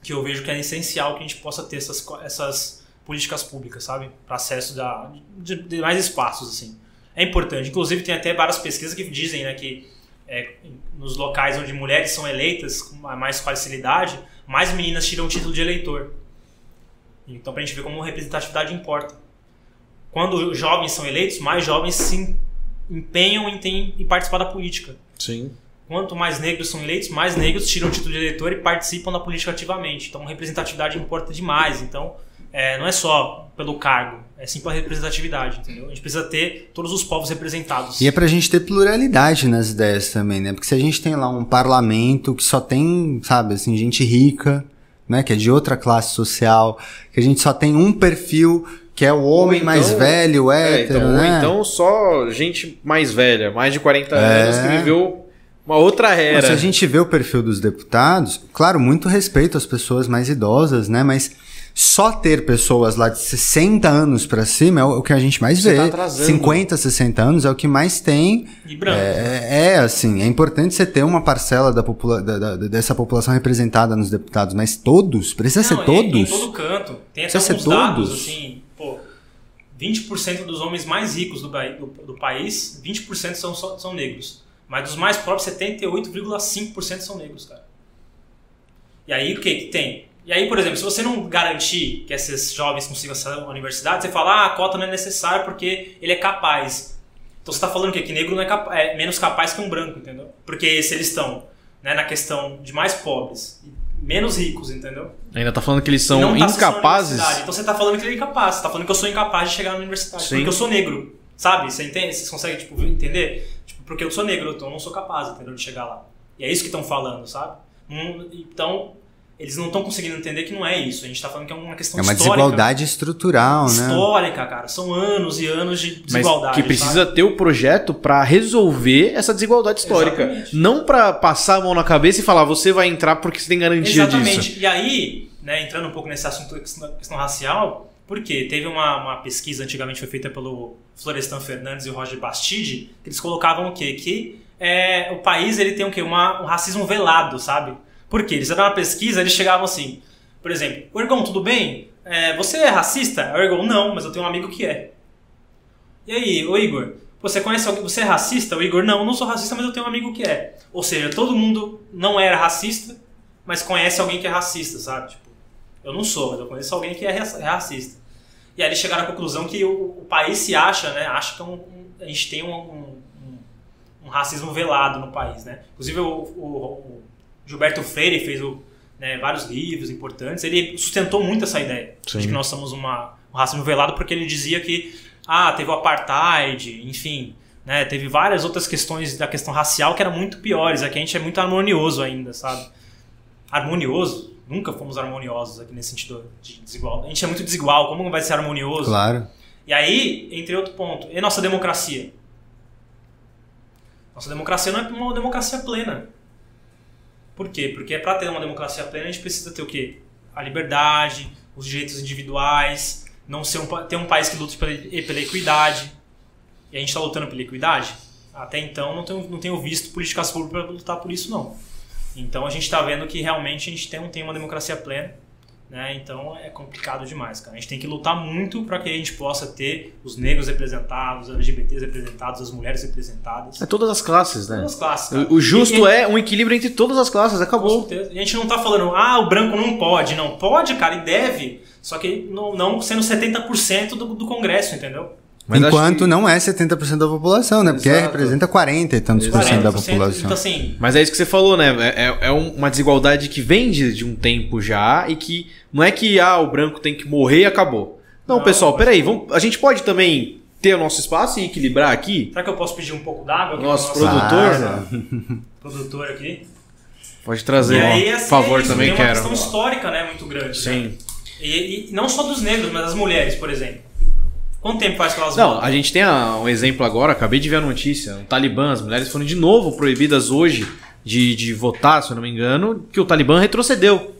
que eu vejo que é essencial que a gente possa ter essas, essas políticas públicas, sabe? Para acesso da, de, de, mais espaços, assim. É importante. Inclusive, tem até várias pesquisas que dizem né, que é, nos locais onde mulheres são eleitas com mais facilidade, mais meninas tiram o título de eleitor. Então, para a gente ver como representatividade importa. Quando jovens são eleitos, mais jovens se empenham em, ter, em participar da política. Sim. Quanto mais negros são eleitos, mais negros tiram o título de eleitor e participam da política ativamente. Então, representatividade importa demais. Então, é, não é só pelo cargo, é sim pela representatividade, entendeu? A gente precisa ter todos os povos representados. E é pra gente ter pluralidade nas ideias também, né? Porque se a gente tem lá um parlamento que só tem, sabe, assim, gente rica, né? Que é de outra classe social, que a gente só tem um perfil que é o homem então, mais velho, hétero, é, então, né? então só gente mais velha, mais de 40 é. anos, que viveu uma outra era. se a gente vê o perfil dos deputados, claro, muito respeito às pessoas mais idosas, né? Mas só ter pessoas lá de 60 anos para cima é o que a gente mais Você vê. Tá 50, 60 anos é o que mais tem. E branco. É, é, assim, é importante você ter uma parcela da popula da, da, dessa população representada nos deputados, mas todos? Precisa Não, ser todos? Em, em todo canto. Tem até alguns dados, assim, pô, 20% dos homens mais ricos do, do, do país, 20% são, são negros. Mas dos mais pobres, 78,5% são negros, cara. E aí o que que tem? E aí, por exemplo, se você não garantir que esses jovens consigam acessar a universidade, você fala, ah, a cota não é necessária porque ele é capaz. Então você está falando que, que negro não é, é, menos capaz que um branco, entendeu? Porque se eles estão né, na questão de mais pobres menos ricos, entendeu? Ainda tá falando que eles são tá incapazes? Então você tá falando que ele é incapaz, você tá falando que eu sou incapaz de chegar na universidade, Sim. porque eu sou negro, sabe? Você entende? Vocês conseguem, tipo, entender? Tipo, porque eu sou negro, então eu não sou capaz, entendeu? De chegar lá. E é isso que estão falando, sabe? Então, eles não estão conseguindo entender que não é isso. A gente está falando que é uma questão histórica. É uma desigualdade estrutural, histórica, né? Histórica, cara. São anos e anos de desigualdade. Mas que precisa sabe? ter o projeto para resolver essa desigualdade histórica. Exatamente. Não para passar a mão na cabeça e falar, você vai entrar porque você tem garantia Exatamente. disso. E aí, né, entrando um pouco nesse assunto da questão, questão racial, porque teve uma, uma pesquisa antigamente foi feita pelo Florestan Fernandes e o Roger Bastide, que eles colocavam o quê? Que é, o país ele tem o quê? Uma, um racismo velado, sabe? Por quê? Eles eram uma pesquisa, eles chegavam assim, por exemplo, o Ergon, tudo bem? É, você é racista? O Ergon, não, mas eu tenho um amigo que é. E aí, o Igor, você conhece alguém, você é racista? O Igor, não, não sou racista, mas eu tenho um amigo que é. Ou seja, todo mundo não era racista, mas conhece alguém que é racista, sabe? Tipo, eu não sou, mas eu conheço alguém que é, é racista. E aí eles chegaram à conclusão que o, o país se acha, né? Acha que é um, um, a gente tem um, um, racismo velado no país, né? Inclusive o, o Gilberto Freire fez o, né, vários livros importantes. Ele sustentou muito essa ideia Sim. de que nós somos uma, um racismo velado, porque ele dizia que ah, teve o apartheid, enfim, né, teve várias outras questões da questão racial que eram muito piores. Aqui a gente é muito harmonioso ainda, sabe? Harmonioso? Nunca fomos harmoniosos aqui nesse sentido de desigual. A gente é muito desigual, como vai ser harmonioso? Claro. E aí, entre outro ponto, e nossa democracia? Nossa democracia não é uma democracia plena. Por quê? Porque para ter uma democracia plena a gente precisa ter o quê? A liberdade, os direitos individuais, não ser um, ter um país que luta pela, pela equidade. E a gente está lutando pela equidade? Até então não tenho, não tenho visto políticas públicas para lutar por isso não. Então a gente está vendo que realmente a gente tem, tem uma democracia plena né? Então é complicado demais, cara. A gente tem que lutar muito para que a gente possa ter os negros representados, os LGBTs representados, as mulheres representadas. É todas as classes, né? Todas as classes. Cara. O, justo e, é um equilíbrio entre todas as classes, acabou. Com certeza. E a gente não tá falando, ah, o branco não pode. Não, pode, cara, e deve. Só que não, não sendo 70% do, do Congresso, entendeu? Mas Enquanto que... não é 70% da população, né? Porque Exato. representa 40 e tantos por cento da população. Então, assim... Mas é isso que você falou, né? É, é, é uma desigualdade que vem de, de, um tempo já e que não é que ah, o branco tem que morrer e acabou. Não, não pessoal, peraí, vamos, a gente pode também ter o nosso espaço e equilibrar aqui? Será que eu posso pedir um pouco d'água? Nosso produtor? Nosso produtor aqui. Pode trazer, aí, assim, por favor, é também quero. É uma questão histórica, né? Muito grande. Né? Sim. Né? E, e não só dos negros, mas das mulheres, por exemplo. Quanto tempo faz que elas Não, a gente tem um exemplo agora, acabei de ver a notícia. O Talibã, as mulheres foram de novo proibidas hoje de, de votar, se eu não me engano, que o Talibã retrocedeu.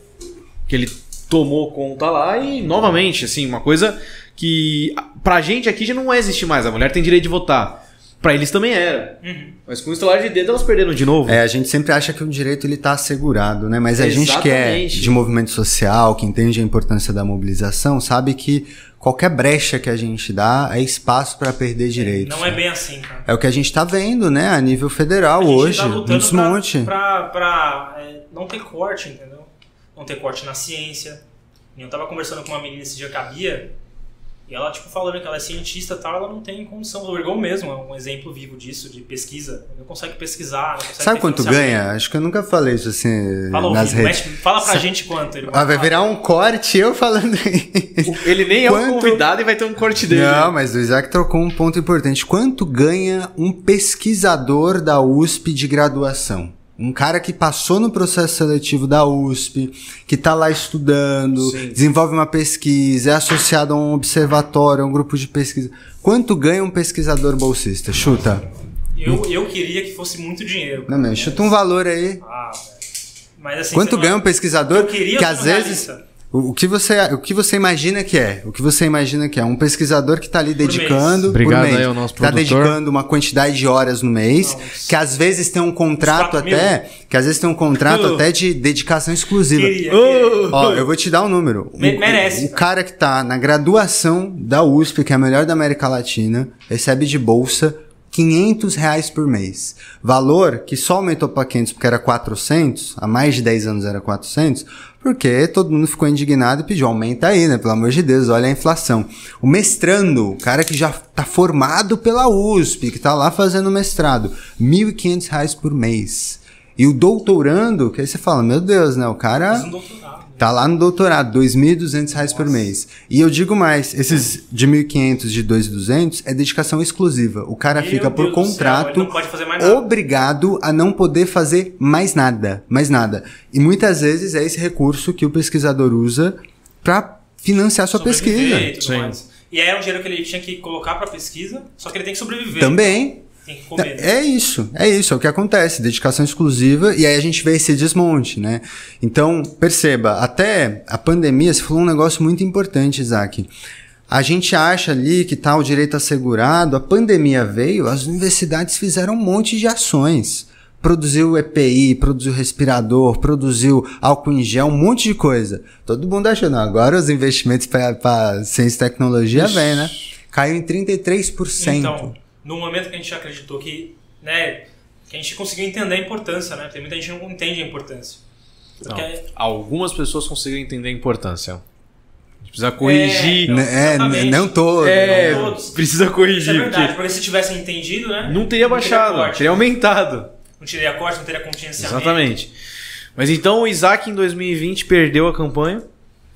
Que ele tomou conta lá e, novamente, assim, uma coisa que pra gente aqui já não existe mais. A mulher tem direito de votar. Pra eles também era. Uhum. Mas com o estalar de dedo elas perderam de novo. É, a gente sempre acha que o direito ele tá assegurado, né? Mas a gente que é de movimento social, que entende a importância da mobilização, sabe que qualquer brecha que a gente dá é espaço para perder direitos. Não é bem assim, cara. É o que a gente tá vendo, né, a nível federal A gente hoje, tá lutando desmonte. Pra, pra, pra, é, não ter corte, entendeu? Não ter corte na ciência. Eu tava conversando com uma menina esse dia que a Bia, e ela, tipo, falando que ela é cientista e tal, ela não tem condição. O Ergon mesmo é um exemplo vivo disso, de pesquisa. Não consegue pesquisar, não consegue Sabe quanto ganha? Acho que eu nunca falei isso assim Fala ao nas vivo, redes. mexe- fala pra Sa- gente quanto. Ele Ah, vai virar um corte eu falando isso. Ele nem é Quanto- o convidado e vai ter um corte dele. Não, mas o Isaac trocou um ponto importante. Quanto ganha um pesquisador da USP de graduação? Um cara que passou no processo seletivo da USP, que tá lá estudando, Sim. desenvolve uma pesquisa, é associado a um observatório, a um grupo de pesquisa. Quanto ganha um pesquisador bolsista? Chuta. Eu, eu queria que fosse muito dinheiro. Não, meu, chuta um valor aí. Ah, velho. Mas assim. Quanto ganha um pesquisador Eu queria que às vezes realista. O, o que você o que você imagina que é? O que você imagina que é? Um pesquisador que está ali dedicando mês. Obrigado por mês, aí ao nosso tá produtor. dedicando uma quantidade de horas no mês, Não, que às vezes tem um contrato mil? até, que às vezes tem um contrato Uh. até de dedicação exclusiva. Queria, Ô, queria. Ó, eu vou te dar um número. O- Me- merece, O, cara que tá na graduação da USP, que é a melhor da América Latina, recebe de bolsa 500 reais por mês. Valor que só aumentou para 500 porque era 400, há mais de 10 anos era 400, porque todo mundo ficou indignado e pediu, aumenta aí, né? Pelo amor de Deus, olha a inflação. O mestrando, o cara que já tá formado pela USP, que tá lá fazendo mestrado, 1.500 reais por mês. E o doutorando, que aí você fala, meu Deus, né? O cara... Fiz um doutorado. Tá lá no doutorado, 2.200 reais por mês. E eu digo mais, esses de 1.500, de 2.200 é dedicação exclusiva. O cara Meu fica por Deus céu, contrato ele não pode fazer mais nada. obrigado a não poder fazer mais nada, mais nada. E muitas vezes é esse recurso que o pesquisador usa para financiar sua Sobreviver pesquisa. E, tudo Sim. mais. e aí é um dinheiro que ele tinha que colocar pra pesquisa, só que ele tem que sobreviver. Também. Tem que comer. né? É isso, é isso, é o que acontece, dedicação exclusiva, e aí a gente vê esse desmonte, né? Então, perceba, até a pandemia, você falou um negócio muito importante, Isaac. A gente acha ali que tá o direito assegurado, a pandemia veio, as universidades fizeram um monte de ações. Produziu EPI, produziu respirador, produziu álcool em gel, um monte de coisa. Todo mundo achou, não, agora os investimentos para ciência e tecnologia vem, né? Caiu em 33%. Então, no momento que a gente acreditou que, né, que a gente conseguiu entender a importância, né? Tem muita gente que não entende a importância. Não, Porque- Algumas pessoas conseguiram entender a importância. A gente precisa corrigir. É, é, não todo. É, Não todos. precisa Isso é corrigir. verdade, porque porque se tivesse entendido, né? não teria baixado, corte. teria aumentado. Não teria corte, não teria contingenciamento. Exatamente. Mas então o Isaac em 2020 perdeu a campanha,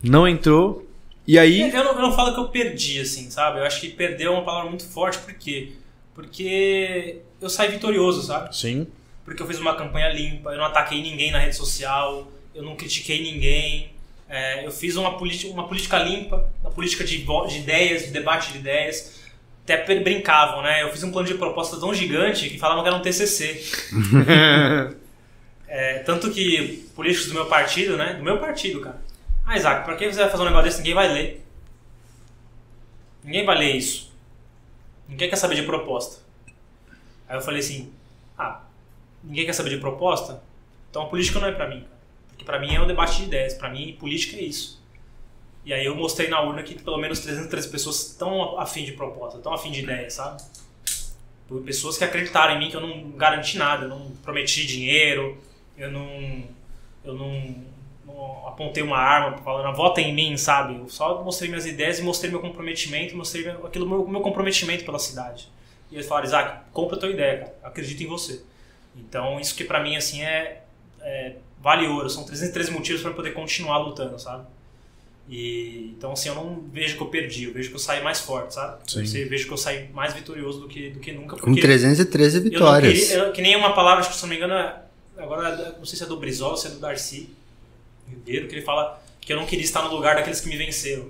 não entrou. E aí. Eu não, eu não falo que eu perdi, assim, sabe? Eu acho que perder é uma palavra muito forte, por quê? Porque eu saí vitorioso, sabe? Sim. Porque eu fiz uma campanha limpa, eu não ataquei ninguém na rede social, eu não critiquei ninguém. é, eu fiz uma, política uma política limpa, uma política de, de ideias, de debate de ideias. Até brincavam, né? Eu fiz um plano de proposta tão gigante que falavam que era um TCC. É, tanto que políticos do meu partido, né? Do meu partido, cara. Ah, Isaac, pra que você vai fazer um negócio desse? Ninguém vai ler. Ninguém vai ler isso. Ninguém quer saber de proposta. Aí eu falei assim: ah, ninguém quer saber de proposta? Então a política não é pra mim. Porque pra mim é um debate de ideias. Pra mim, política é isso. E aí eu mostrei na urna que pelo menos 313 pessoas estão afim de proposta, estão afim de ideia, sabe? Por pessoas que acreditaram em mim que eu não garanti nada, eu não prometi dinheiro, eu não, eu não apontei uma arma falando vota em mim, sabe? Eu só mostrei minhas ideias e mostrei meu comprometimento, mostrei aquilo meu, meu comprometimento pela cidade. E eles falaram, Isaac, compra a tua ideia, cara, acredito em você. Então isso que pra mim assim é, é vale ouro, são 313 motivos para poder continuar lutando, sabe? E, então, assim, eu não vejo que eu perdi, eu vejo que eu saí mais forte, sabe? Sim. Eu vejo que eu saí mais vitorioso do que, do que nunca. Com Porque 313 eu não vitórias. queria, eu- que nem uma palavra, acho que se não me engano, é- agora não sei se é do Brizola ou se é do Darcy Ribeiro, que ele fala que eu não queria estar no lugar daqueles que me venceram.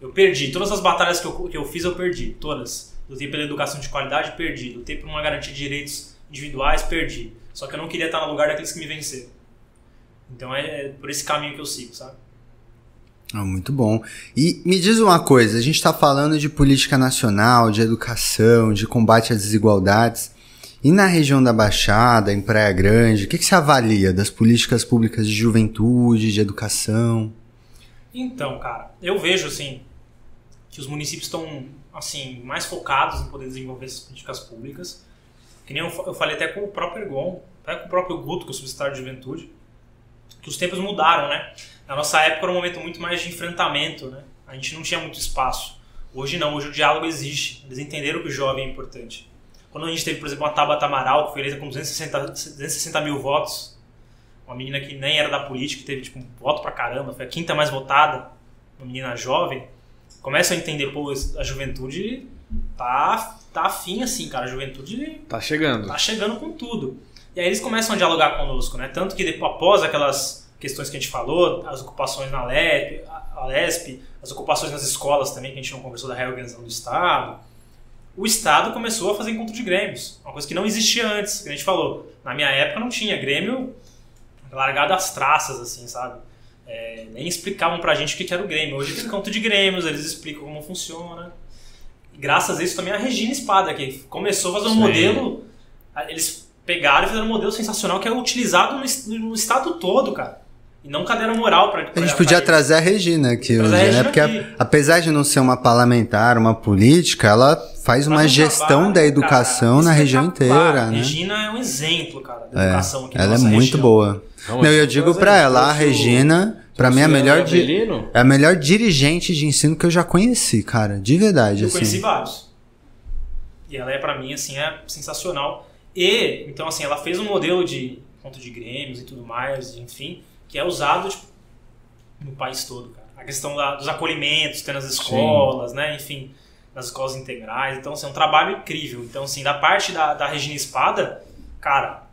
Eu perdi. Todas as batalhas que eu, que eu fiz, eu perdi. Todas. Lutei pela educação de qualidade, perdi. Lutei por uma garantia de direitos individuais, perdi. Só que eu não queria estar no lugar daqueles que me venceram. Então é, é por esse caminho que eu sigo, sabe? Ah, muito bom. E me diz uma coisa: a gente está falando de política nacional, de educação, de combate às desigualdades. E na região da Baixada, em Praia Grande, o que, que se avalia das políticas públicas de juventude, de educação? Então, cara, eu vejo assim que os municípios estão assim mais focados em poder desenvolver essas políticas públicas. Que nem eu, eu falei até com o próprio Ergon, até com o próprio Guto, que é o subsecretário de Juventude, que os tempos mudaram, né? Na nossa época era um momento muito mais de enfrentamento, né? A gente não tinha muito espaço. Hoje não, hoje o diálogo existe. Eles entenderam que o jovem é importante. Quando a gente teve, por exemplo, uma Tabata Amaral, que foi eleita com 260, 260 mil votos, uma menina que nem era da política, teve tipo, um voto pra caramba, foi a quinta mais votada, uma menina jovem, começa a entender, pô, a juventude tá, tá afim assim, cara, a juventude Tá chegando. tá chegando com tudo. E aí eles começam a dialogar conosco, né? Tanto que depois, após aquelas questões que a gente falou, as ocupações na LEP, a LESP, as ocupações nas escolas também, que a gente não conversou da reorganização do Estado, o Estado começou a fazer encontro de grêmios. Uma coisa que não existia antes, que a gente falou. Na minha época não tinha grêmio largado às traças, assim, sabe? É, nem explicavam pra gente o que era o Grêmio. Hoje tem encontro de grêmios, eles explicam como funciona. Graças a isso também a Regina Espada, que começou a fazer um Sim. modelo. Eles pegaram e fizeram um modelo sensacional que é utilizado no, no estado todo, cara. E não cadeira moral pra. A gente podia trazer a Regina aqui hoje, a né? Regina Porque a- apesar de não ser uma parlamentar, uma política, ela faz uma um gestão trabalho, da educação cara, na região inteira, né? Regina é um exemplo, cara, da educação aqui na Ela é muito região. boa. Vamos Não, eu trazer, digo pra ela, a Regina, pra mim é a melhor di- é a melhor dirigente de ensino que eu já conheci, cara, de verdade Eu assim. conheci vários. E ela é pra mim assim é sensacional. E então assim, ela fez um modelo de ponto de grêmios e tudo mais, enfim, que é usado tipo, no país todo, cara. A questão da- dos acolhimentos, tem nas escolas, né, enfim, nas escolas integrais. Então, assim, é um trabalho incrível. Então, assim, da parte da, da Regina Espada, cara,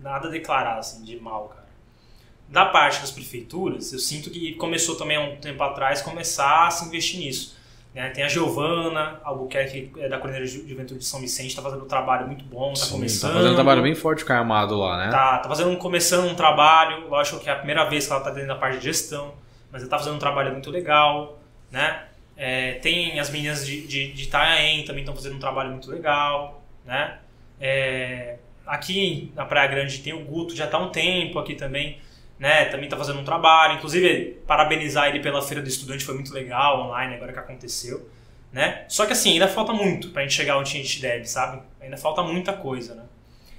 nada a declarar assim de mal, cara. Da parte das prefeituras, eu sinto que começou também há um tempo atrás começar a se investir nisso. Né? Tem a Giovana Albuquerque, é da Coordenadoria de Juventude de São Vicente, está fazendo um trabalho muito bom, está começando. Tá fazendo um trabalho bem forte com o Armado lá, né? Tá, tá fazendo, começando um trabalho, lógico que é a primeira vez que ela tá dentro da parte de gestão, mas ela tá fazendo um trabalho muito legal, né? É, tem as meninas de, de, de Itanhaém também estão fazendo um trabalho muito legal, né? É, aqui na Praia Grande tem o Guto, já tá há um tempo aqui também, né? Também tá fazendo um trabalho, inclusive parabenizar ele pela Feira do Estudante, foi muito legal, online, agora que aconteceu, né? Só que assim, ainda falta muito pra gente chegar onde a gente deve, sabe? Ainda falta muita coisa, né?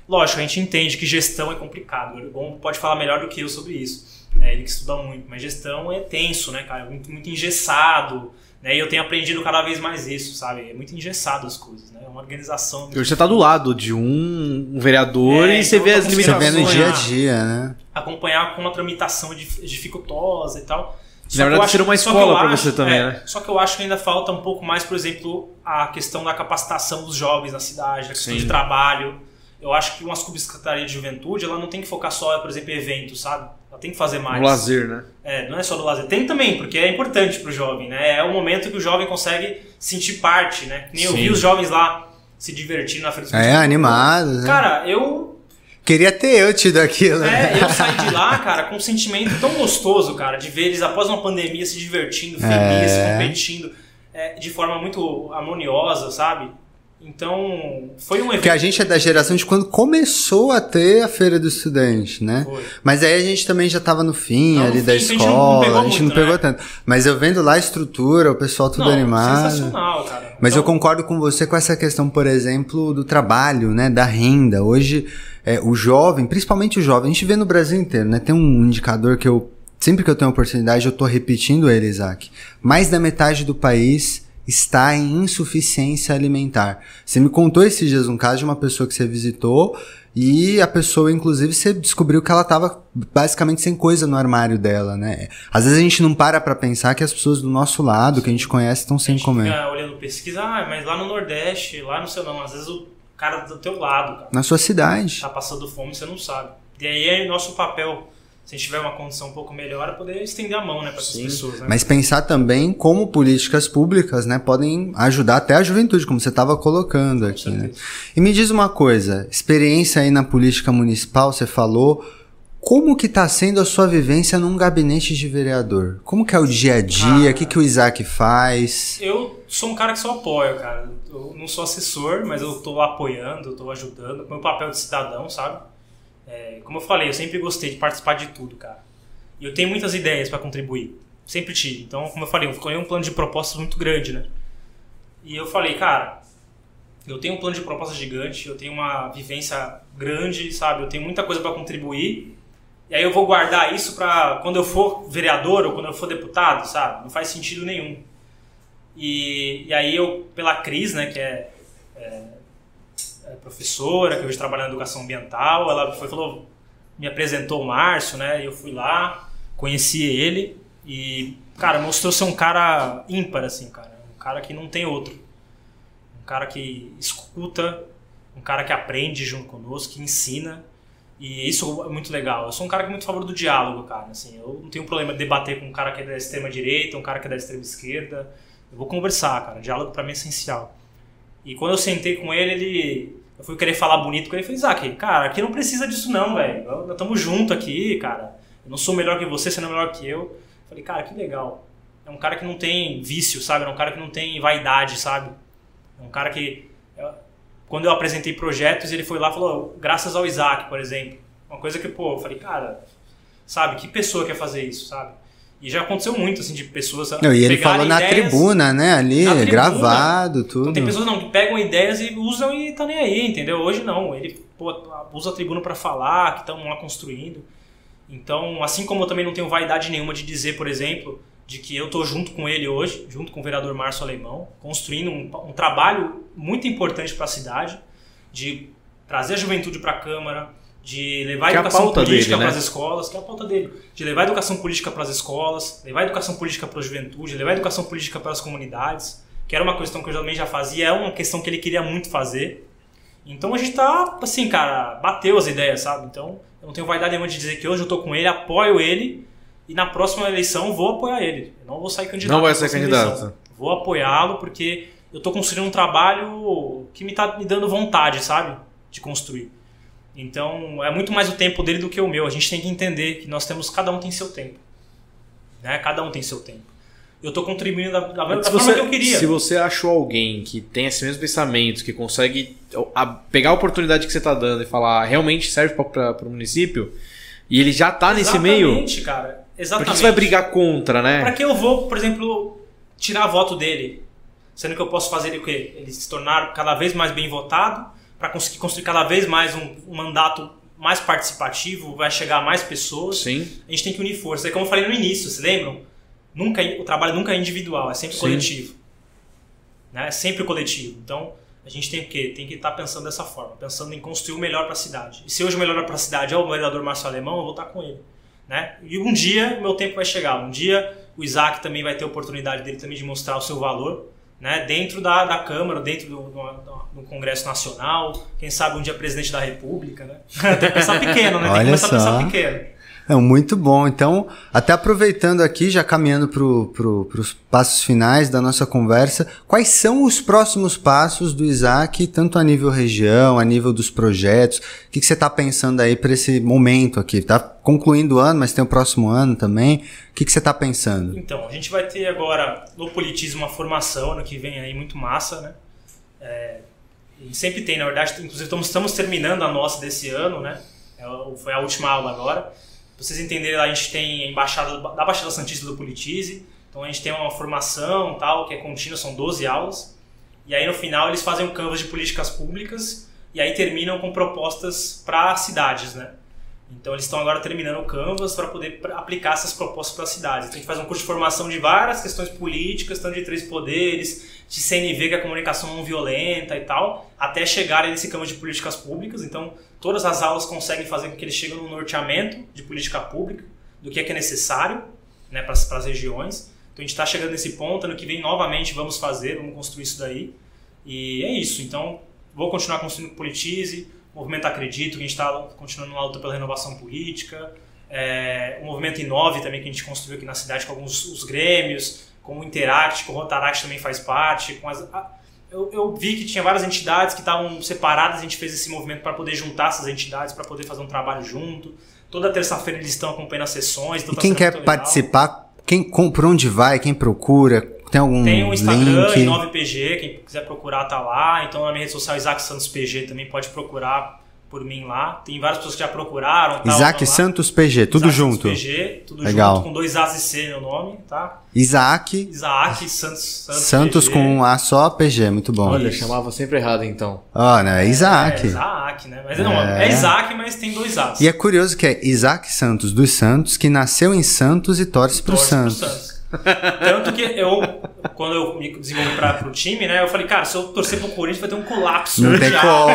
Lógico, a gente entende que gestão é complicado. O Ergon pode falar melhor do que eu sobre isso. Né? Ele que estuda muito. Mas gestão é tenso, né, cara? É muito, muito engessado. Né? E eu tenho aprendido cada vez mais isso, sabe? É muito engessado as coisas, né? É uma organização. você tá do lado de um, um vereador É, e você então vê as tô Você limitações. vê no dia a dia, né? Acompanhar com uma tramitação dif- dificultosa e tal. Só Na verdade, seria uma escola acho- você também, é, né? Só que eu acho que ainda falta um pouco mais, por exemplo, a questão da capacitação dos jovens na cidade, a questão Sim. de trabalho. Eu acho que uma subsecretaria de juventude, ela não tem que focar só, por exemplo, em eventos, sabe? Ela tem que fazer mais. Um lazer, né? É, não é só do lazer. Tem também, porque é importante pro jovem, né? É o momento que o jovem consegue sentir parte, né? Nem eu Sim. vi os jovens lá se divertindo na feira do É, animados, né? Cara, eu Queria ter eu tido aquilo, né? é, eu saí de lá, cara, com um sentimento tão gostoso, cara, de ver eles após uma pandemia se divertindo, felizes, É. competindo, é, de forma muito harmoniosa, sabe? Então, foi um evento. Porque a gente é da geração de quando começou a ter a feira do estudante, né? Foi. Mas aí a gente também já tava no fim Não, no ali fim, da a gente não- escola, pegou a gente não muito, pegou né? tanto. Mas eu vendo lá a estrutura, o pessoal tudo Não, animado. sensacional, cara. Mas eu Então, concordo com você com essa questão, por exemplo, do trabalho, né, da renda. Hoje, é, o jovem, principalmente o jovem, a gente vê no Brasil inteiro, né? Tem um indicador que eu, sempre que eu tenho oportunidade, eu tô repetindo ele, Isaac. Mais da metade do país está em insuficiência alimentar. Você me contou esses dias um caso de uma pessoa que você visitou e a pessoa, inclusive, você descobriu que ela estava basicamente sem coisa no armário dela, né? Às vezes a gente não para pra pensar que as pessoas do nosso lado, que a gente conhece, estão a sem gente comer. fica olhando pesquisa, ah, mas lá no Nordeste, lá no seu não, às vezes o cara do teu lado, cara, Na sua cidade. tá passando fome, você não sabe. E aí é nosso papel, se a gente tiver uma condição um pouco melhor, é poder estender a mão, né, para essas Sim. pessoas, né? Mas pensar também como políticas públicas, né, podem ajudar até a juventude, como você estava colocando Com aqui, né? E me diz uma coisa, experiência aí na política municipal, você falou, Como que está sendo a sua vivência num gabinete de vereador? Como que é o dia a dia? O que, que o Isaac faz? Eu sou um cara que só apoia, cara. Eu não sou assessor, mas eu estou apoiando, eu estou ajudando, meu papel de cidadão, sabe? É, como eu falei, eu sempre gostei de participar de tudo, cara. E eu tenho muitas ideias para contribuir. Sempre tive. Então, como eu falei, eu escolhi um plano de propostas muito grande, né? E eu falei, cara, eu tenho um plano de propostas gigante, eu tenho uma vivência grande, sabe? Eu tenho muita coisa para contribuir e aí eu vou guardar isso para quando eu for vereador ou quando eu for deputado, sabe? Não faz sentido nenhum. E, e aí eu, pela Cris, né, que é, é, é professora, que hoje trabalha na educação ambiental, ela foi falou, me apresentou o Márcio, né? Eu fui lá, conheci ele e, cara, mostrou ser um cara ímpar, assim, cara. Um cara que não tem outro. Um cara que escuta, um cara que aprende junto conosco, que ensina. E isso é muito legal. Eu sou um cara que é muito a favor do diálogo, cara. Assim, eu não tenho problema de debater com um cara que é da extrema direita, um cara que é da extrema esquerda. Eu vou conversar, cara. O diálogo para mim é essencial. E quando eu sentei com ele, ele eu fui querer falar bonito com ele e falei, Isaac, cara, aqui não precisa disso não, velho. Nós estamos juntos aqui, cara. Eu não sou melhor que você, você não é melhor que eu. eu. Falei, cara, que legal. É um cara que não tem vício, sabe? É um cara que não tem vaidade, sabe? É um cara que quando eu apresentei projetos, ele foi lá e falou, graças ao Isaac, por exemplo. Uma coisa que, pô, eu falei, cara, sabe, que pessoa quer fazer isso, sabe? E já aconteceu muito, assim, de pessoas. Não, e ele falou na tribuna, né? Ali, tribuna. gravado, tudo. Então tem pessoas não, que pegam ideias e usam e tá nem aí, entendeu? Hoje não. Ele pô, usa a tribuna para falar, que estão lá construindo. Então, assim como eu também não tenho vaidade nenhuma de dizer, por exemplo, de que eu estou junto com ele hoje, junto com o vereador Márcio Alemão, construindo um, um trabalho muito importante para a cidade, de trazer a juventude para a Câmara, de levar que a educação política né? para as escolas, que é a pauta dele, de levar a educação política para as escolas, levar a educação política para a juventude, levar a educação política para as comunidades, que era uma questão que eu também já fazia, é uma questão que ele queria muito fazer. Então a gente tá, assim, cara, bateu as ideias, sabe? Então eu não tenho vaidade nenhuma de dizer que hoje eu tô com ele, apoio ele e na próxima eleição vou apoiar ele. Eu não vou sair candidato. Não vai ser candidato. Eleição. Vou apoiá-lo porque eu estou construindo um trabalho que me está me dando vontade, sabe? De construir. Então, é muito mais o tempo dele do que o meu. A gente tem que entender que nós temos, cada um tem seu tempo. Né? Cada um tem seu tempo. Eu estou contribuindo da, da, da forma você, que eu queria. Se você achou alguém que tem esse mesmo pensamento, que consegue a, pegar a oportunidade que você está dando e falar realmente serve para o município, e ele já está nesse meio. Exatamente, cara. Exatamente. Por que você vai brigar contra, né? Para que eu vou, por exemplo, tirar voto dele? Sendo que eu posso fazer ele o quê? Ele se tornar cada vez mais bem votado, para conseguir construir cada vez mais um, um, mandato mais participativo, vai chegar a mais pessoas. Sim. A gente tem que unir forças. É como eu falei no início, vocês lembram? Nunca, o trabalho nunca é individual, é sempre Sim. coletivo. Né? É sempre coletivo. Então, a gente tem que tem que estar tá pensando dessa forma, pensando em construir o melhor para a cidade. E se hoje o melhor para a cidade é o vereador Márcio Alemão, eu vou estar com ele. Né? E um dia o meu tempo vai chegar. Um dia o Isaac também vai ter a oportunidade dele também de mostrar o seu valor né? dentro da, da Câmara, dentro do, do, do, Congresso Nacional. Quem sabe um dia presidente da República. Né? tem que pensar pequeno, né? tem que começar só. a pensar pequeno. É muito bom. Então, até aproveitando aqui, já caminhando para pro, os passos finais da nossa conversa, quais são os próximos passos do Isaac, tanto a nível região, a nível dos projetos? O que, você está pensando aí para esse momento aqui? Está concluindo o ano, mas tem o próximo ano também. O que, que você está pensando? Então, a gente vai ter agora no Politismo uma formação, ano que vem aí, muito massa, né? É, sempre tem, na verdade, inclusive estamos, estamos terminando a nossa desse ano, né? É, foi a última aula agora. Vocês entenderem, a gente tem a embaixada da Baixada Santista do Politize, então a gente tem uma formação tal, que é contínua, são 12 aulas, e aí no final eles fazem um canvas de políticas públicas, e aí terminam com propostas para cidades, né? Então eles estão agora terminando o Canvas para poder aplicar essas propostas para cidades. Então a gente faz um curso de formação de várias questões políticas, tanto de três poderes, de CNV, que é a comunicação não violenta e tal, até chegarem nesse campo de políticas públicas. Então todas as aulas conseguem fazer com que eles cheguem no norteamento de política pública, do que é que é necessário né, para as regiões. Então a gente está chegando nesse ponto, ano que vem novamente vamos fazer, vamos construir isso daí. E é isso. Então vou continuar construindo Politize, movimento Acredito, que a gente está continuando na luta pela renovação política, é, o movimento Inove também, que a gente construiu aqui na cidade com alguns os grêmios, com o Interact, com o Rotaract também faz parte. Com as, a, eu, eu, vi que tinha várias entidades que estavam separadas, a gente fez esse movimento para poder juntar essas entidades, para poder fazer um trabalho junto. Toda terça-feira eles estão acompanhando as sessões. Então E tá quem quer participar, quem compra onde vai, quem procura, tem algum Tem o Instagram, link? 9PG, quem quiser procurar tá lá. Então na minha rede social, Isaac Santos PG, também pode procurar por mim lá. Tem várias pessoas que já procuraram. tal, Isaac. Santos PG, tudo Isaac junto. Santos PG, tudo Legal. junto, com dois A's e C meu nome, tá? Isaac Isaac Santos Santos, Santos PG. com um A só, PG, muito bom. Olha, Isso. chamava sempre errado então. Ó, né? Isaac. É, Isaac, né? Mas não, É. é Isaac, mas tem dois A's. E é curioso que é Isaac Santos dos Santos, que nasceu em Santos e torce pro Torce pro Santos. Tanto que eu, quando eu me desenvolvi para pro time, né? Eu falei, cara, se eu torcer pro Corinthians vai ter um colapso Não tem mundial.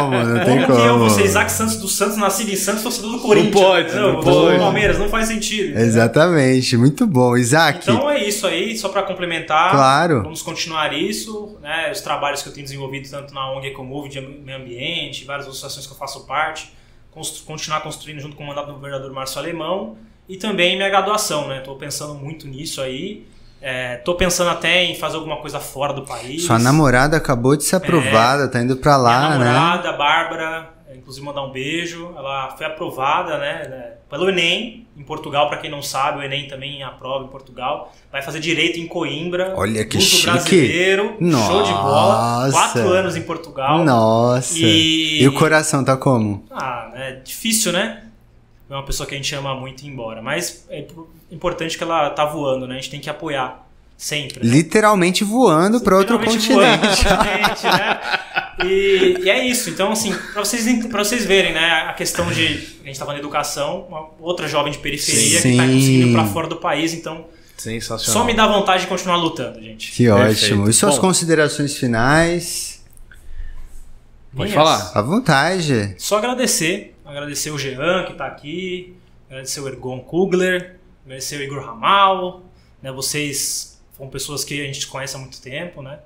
como, não tem Como como. que eu vou ser Isaac Santos dos Santos, nascido em Santos, torcedor do Corinthians? pode, Não, não pode. do Palmeiras, não faz sentido. Exatamente, muito bom. Isaac, Então é isso aí, só para complementar. Claro. Vamos continuar isso, né? Os trabalhos que eu tenho desenvolvido tanto na ONG Ecomove de meio ambiente, várias associações que eu faço parte, constru- continuar construindo junto com o mandato do governador Márcio Alemão e também minha graduação, né? Tô pensando muito nisso aí. É, tô pensando até em fazer alguma coisa fora do país. sua namorada acabou de ser aprovada, tá indo pra lá, Minha né? namorada, Bárbara, é, inclusive mandar um beijo. Ela foi aprovada, né, né, pelo Enem em Portugal, para quem não sabe, o Enem também aprova em Portugal. Vai fazer direito em Coimbra. Olha que chique. brasileiro. Show de bola. Nossa. Quatro anos em Portugal. Nossa. E- E... o coração tá como? Ah, é difícil, né? É uma pessoa que a gente ama muito ir embora. Mas é importante que ela tá voando, né? A gente tem que apoiar sempre. né? Literalmente voando pra outro continente. voando continente, né? E, e é isso. Então, assim, pra vocês, pra vocês verem, né, a questão de. A gente tá falando de educação, uma outra jovem de periferia que tá Sim. conseguindo ir pra fora do país, então Sensacional. só me dá vontade de continuar lutando, gente. Que Perfeito. ótimo. E suas Bom. considerações finais? Pode falar. À vontade. Só agradecer. Agradecer o Jean, que tá aqui. Agradecer o Ergon Kugler. Agradecer o Igor Ramal. Né, vocês são pessoas que a gente conhece há muito tempo, né?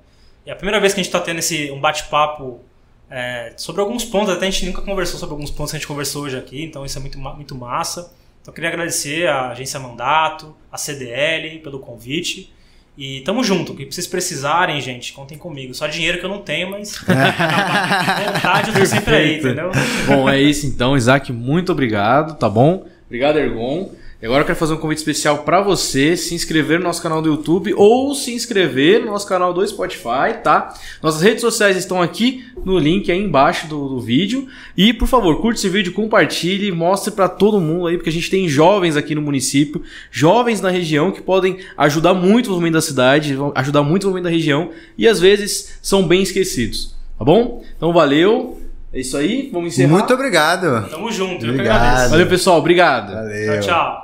E é a primeira vez que a gente tá tendo esse, um bate-papo é, sobre alguns pontos. Até a gente nunca conversou sobre alguns pontos que a gente conversou hoje aqui. Então isso é muito, muito massa. Então eu queria agradecer a Agência Mandato, a CDL pelo convite. E tamo junto. O que vocês precisarem, gente, contem comigo. Só dinheiro que eu não tenho, mas vontade eu tô sempre aí, entendeu? Bom, é isso então, Isaac, muito obrigado, tá bom? Obrigado, Ergon. E agora eu quero fazer um convite especial para você se inscrever no nosso canal do YouTube ou se inscrever no nosso canal do Spotify, tá? Nossas redes sociais estão aqui no link aí embaixo do, do vídeo. E, por favor, curte esse vídeo, compartilhe, mostre para todo mundo aí, porque a gente tem jovens aqui no município, jovens na região que podem ajudar muito o desenvolvimento da cidade, ajudar muito o desenvolvimento da região e às vezes são bem esquecidos, tá bom? Então, valeu. É isso aí, vamos encerrar. Muito obrigado. Tamo junto, eu que Obrigado. agradeço. Valeu, pessoal. Obrigado. Valeu. Tchau, tchau.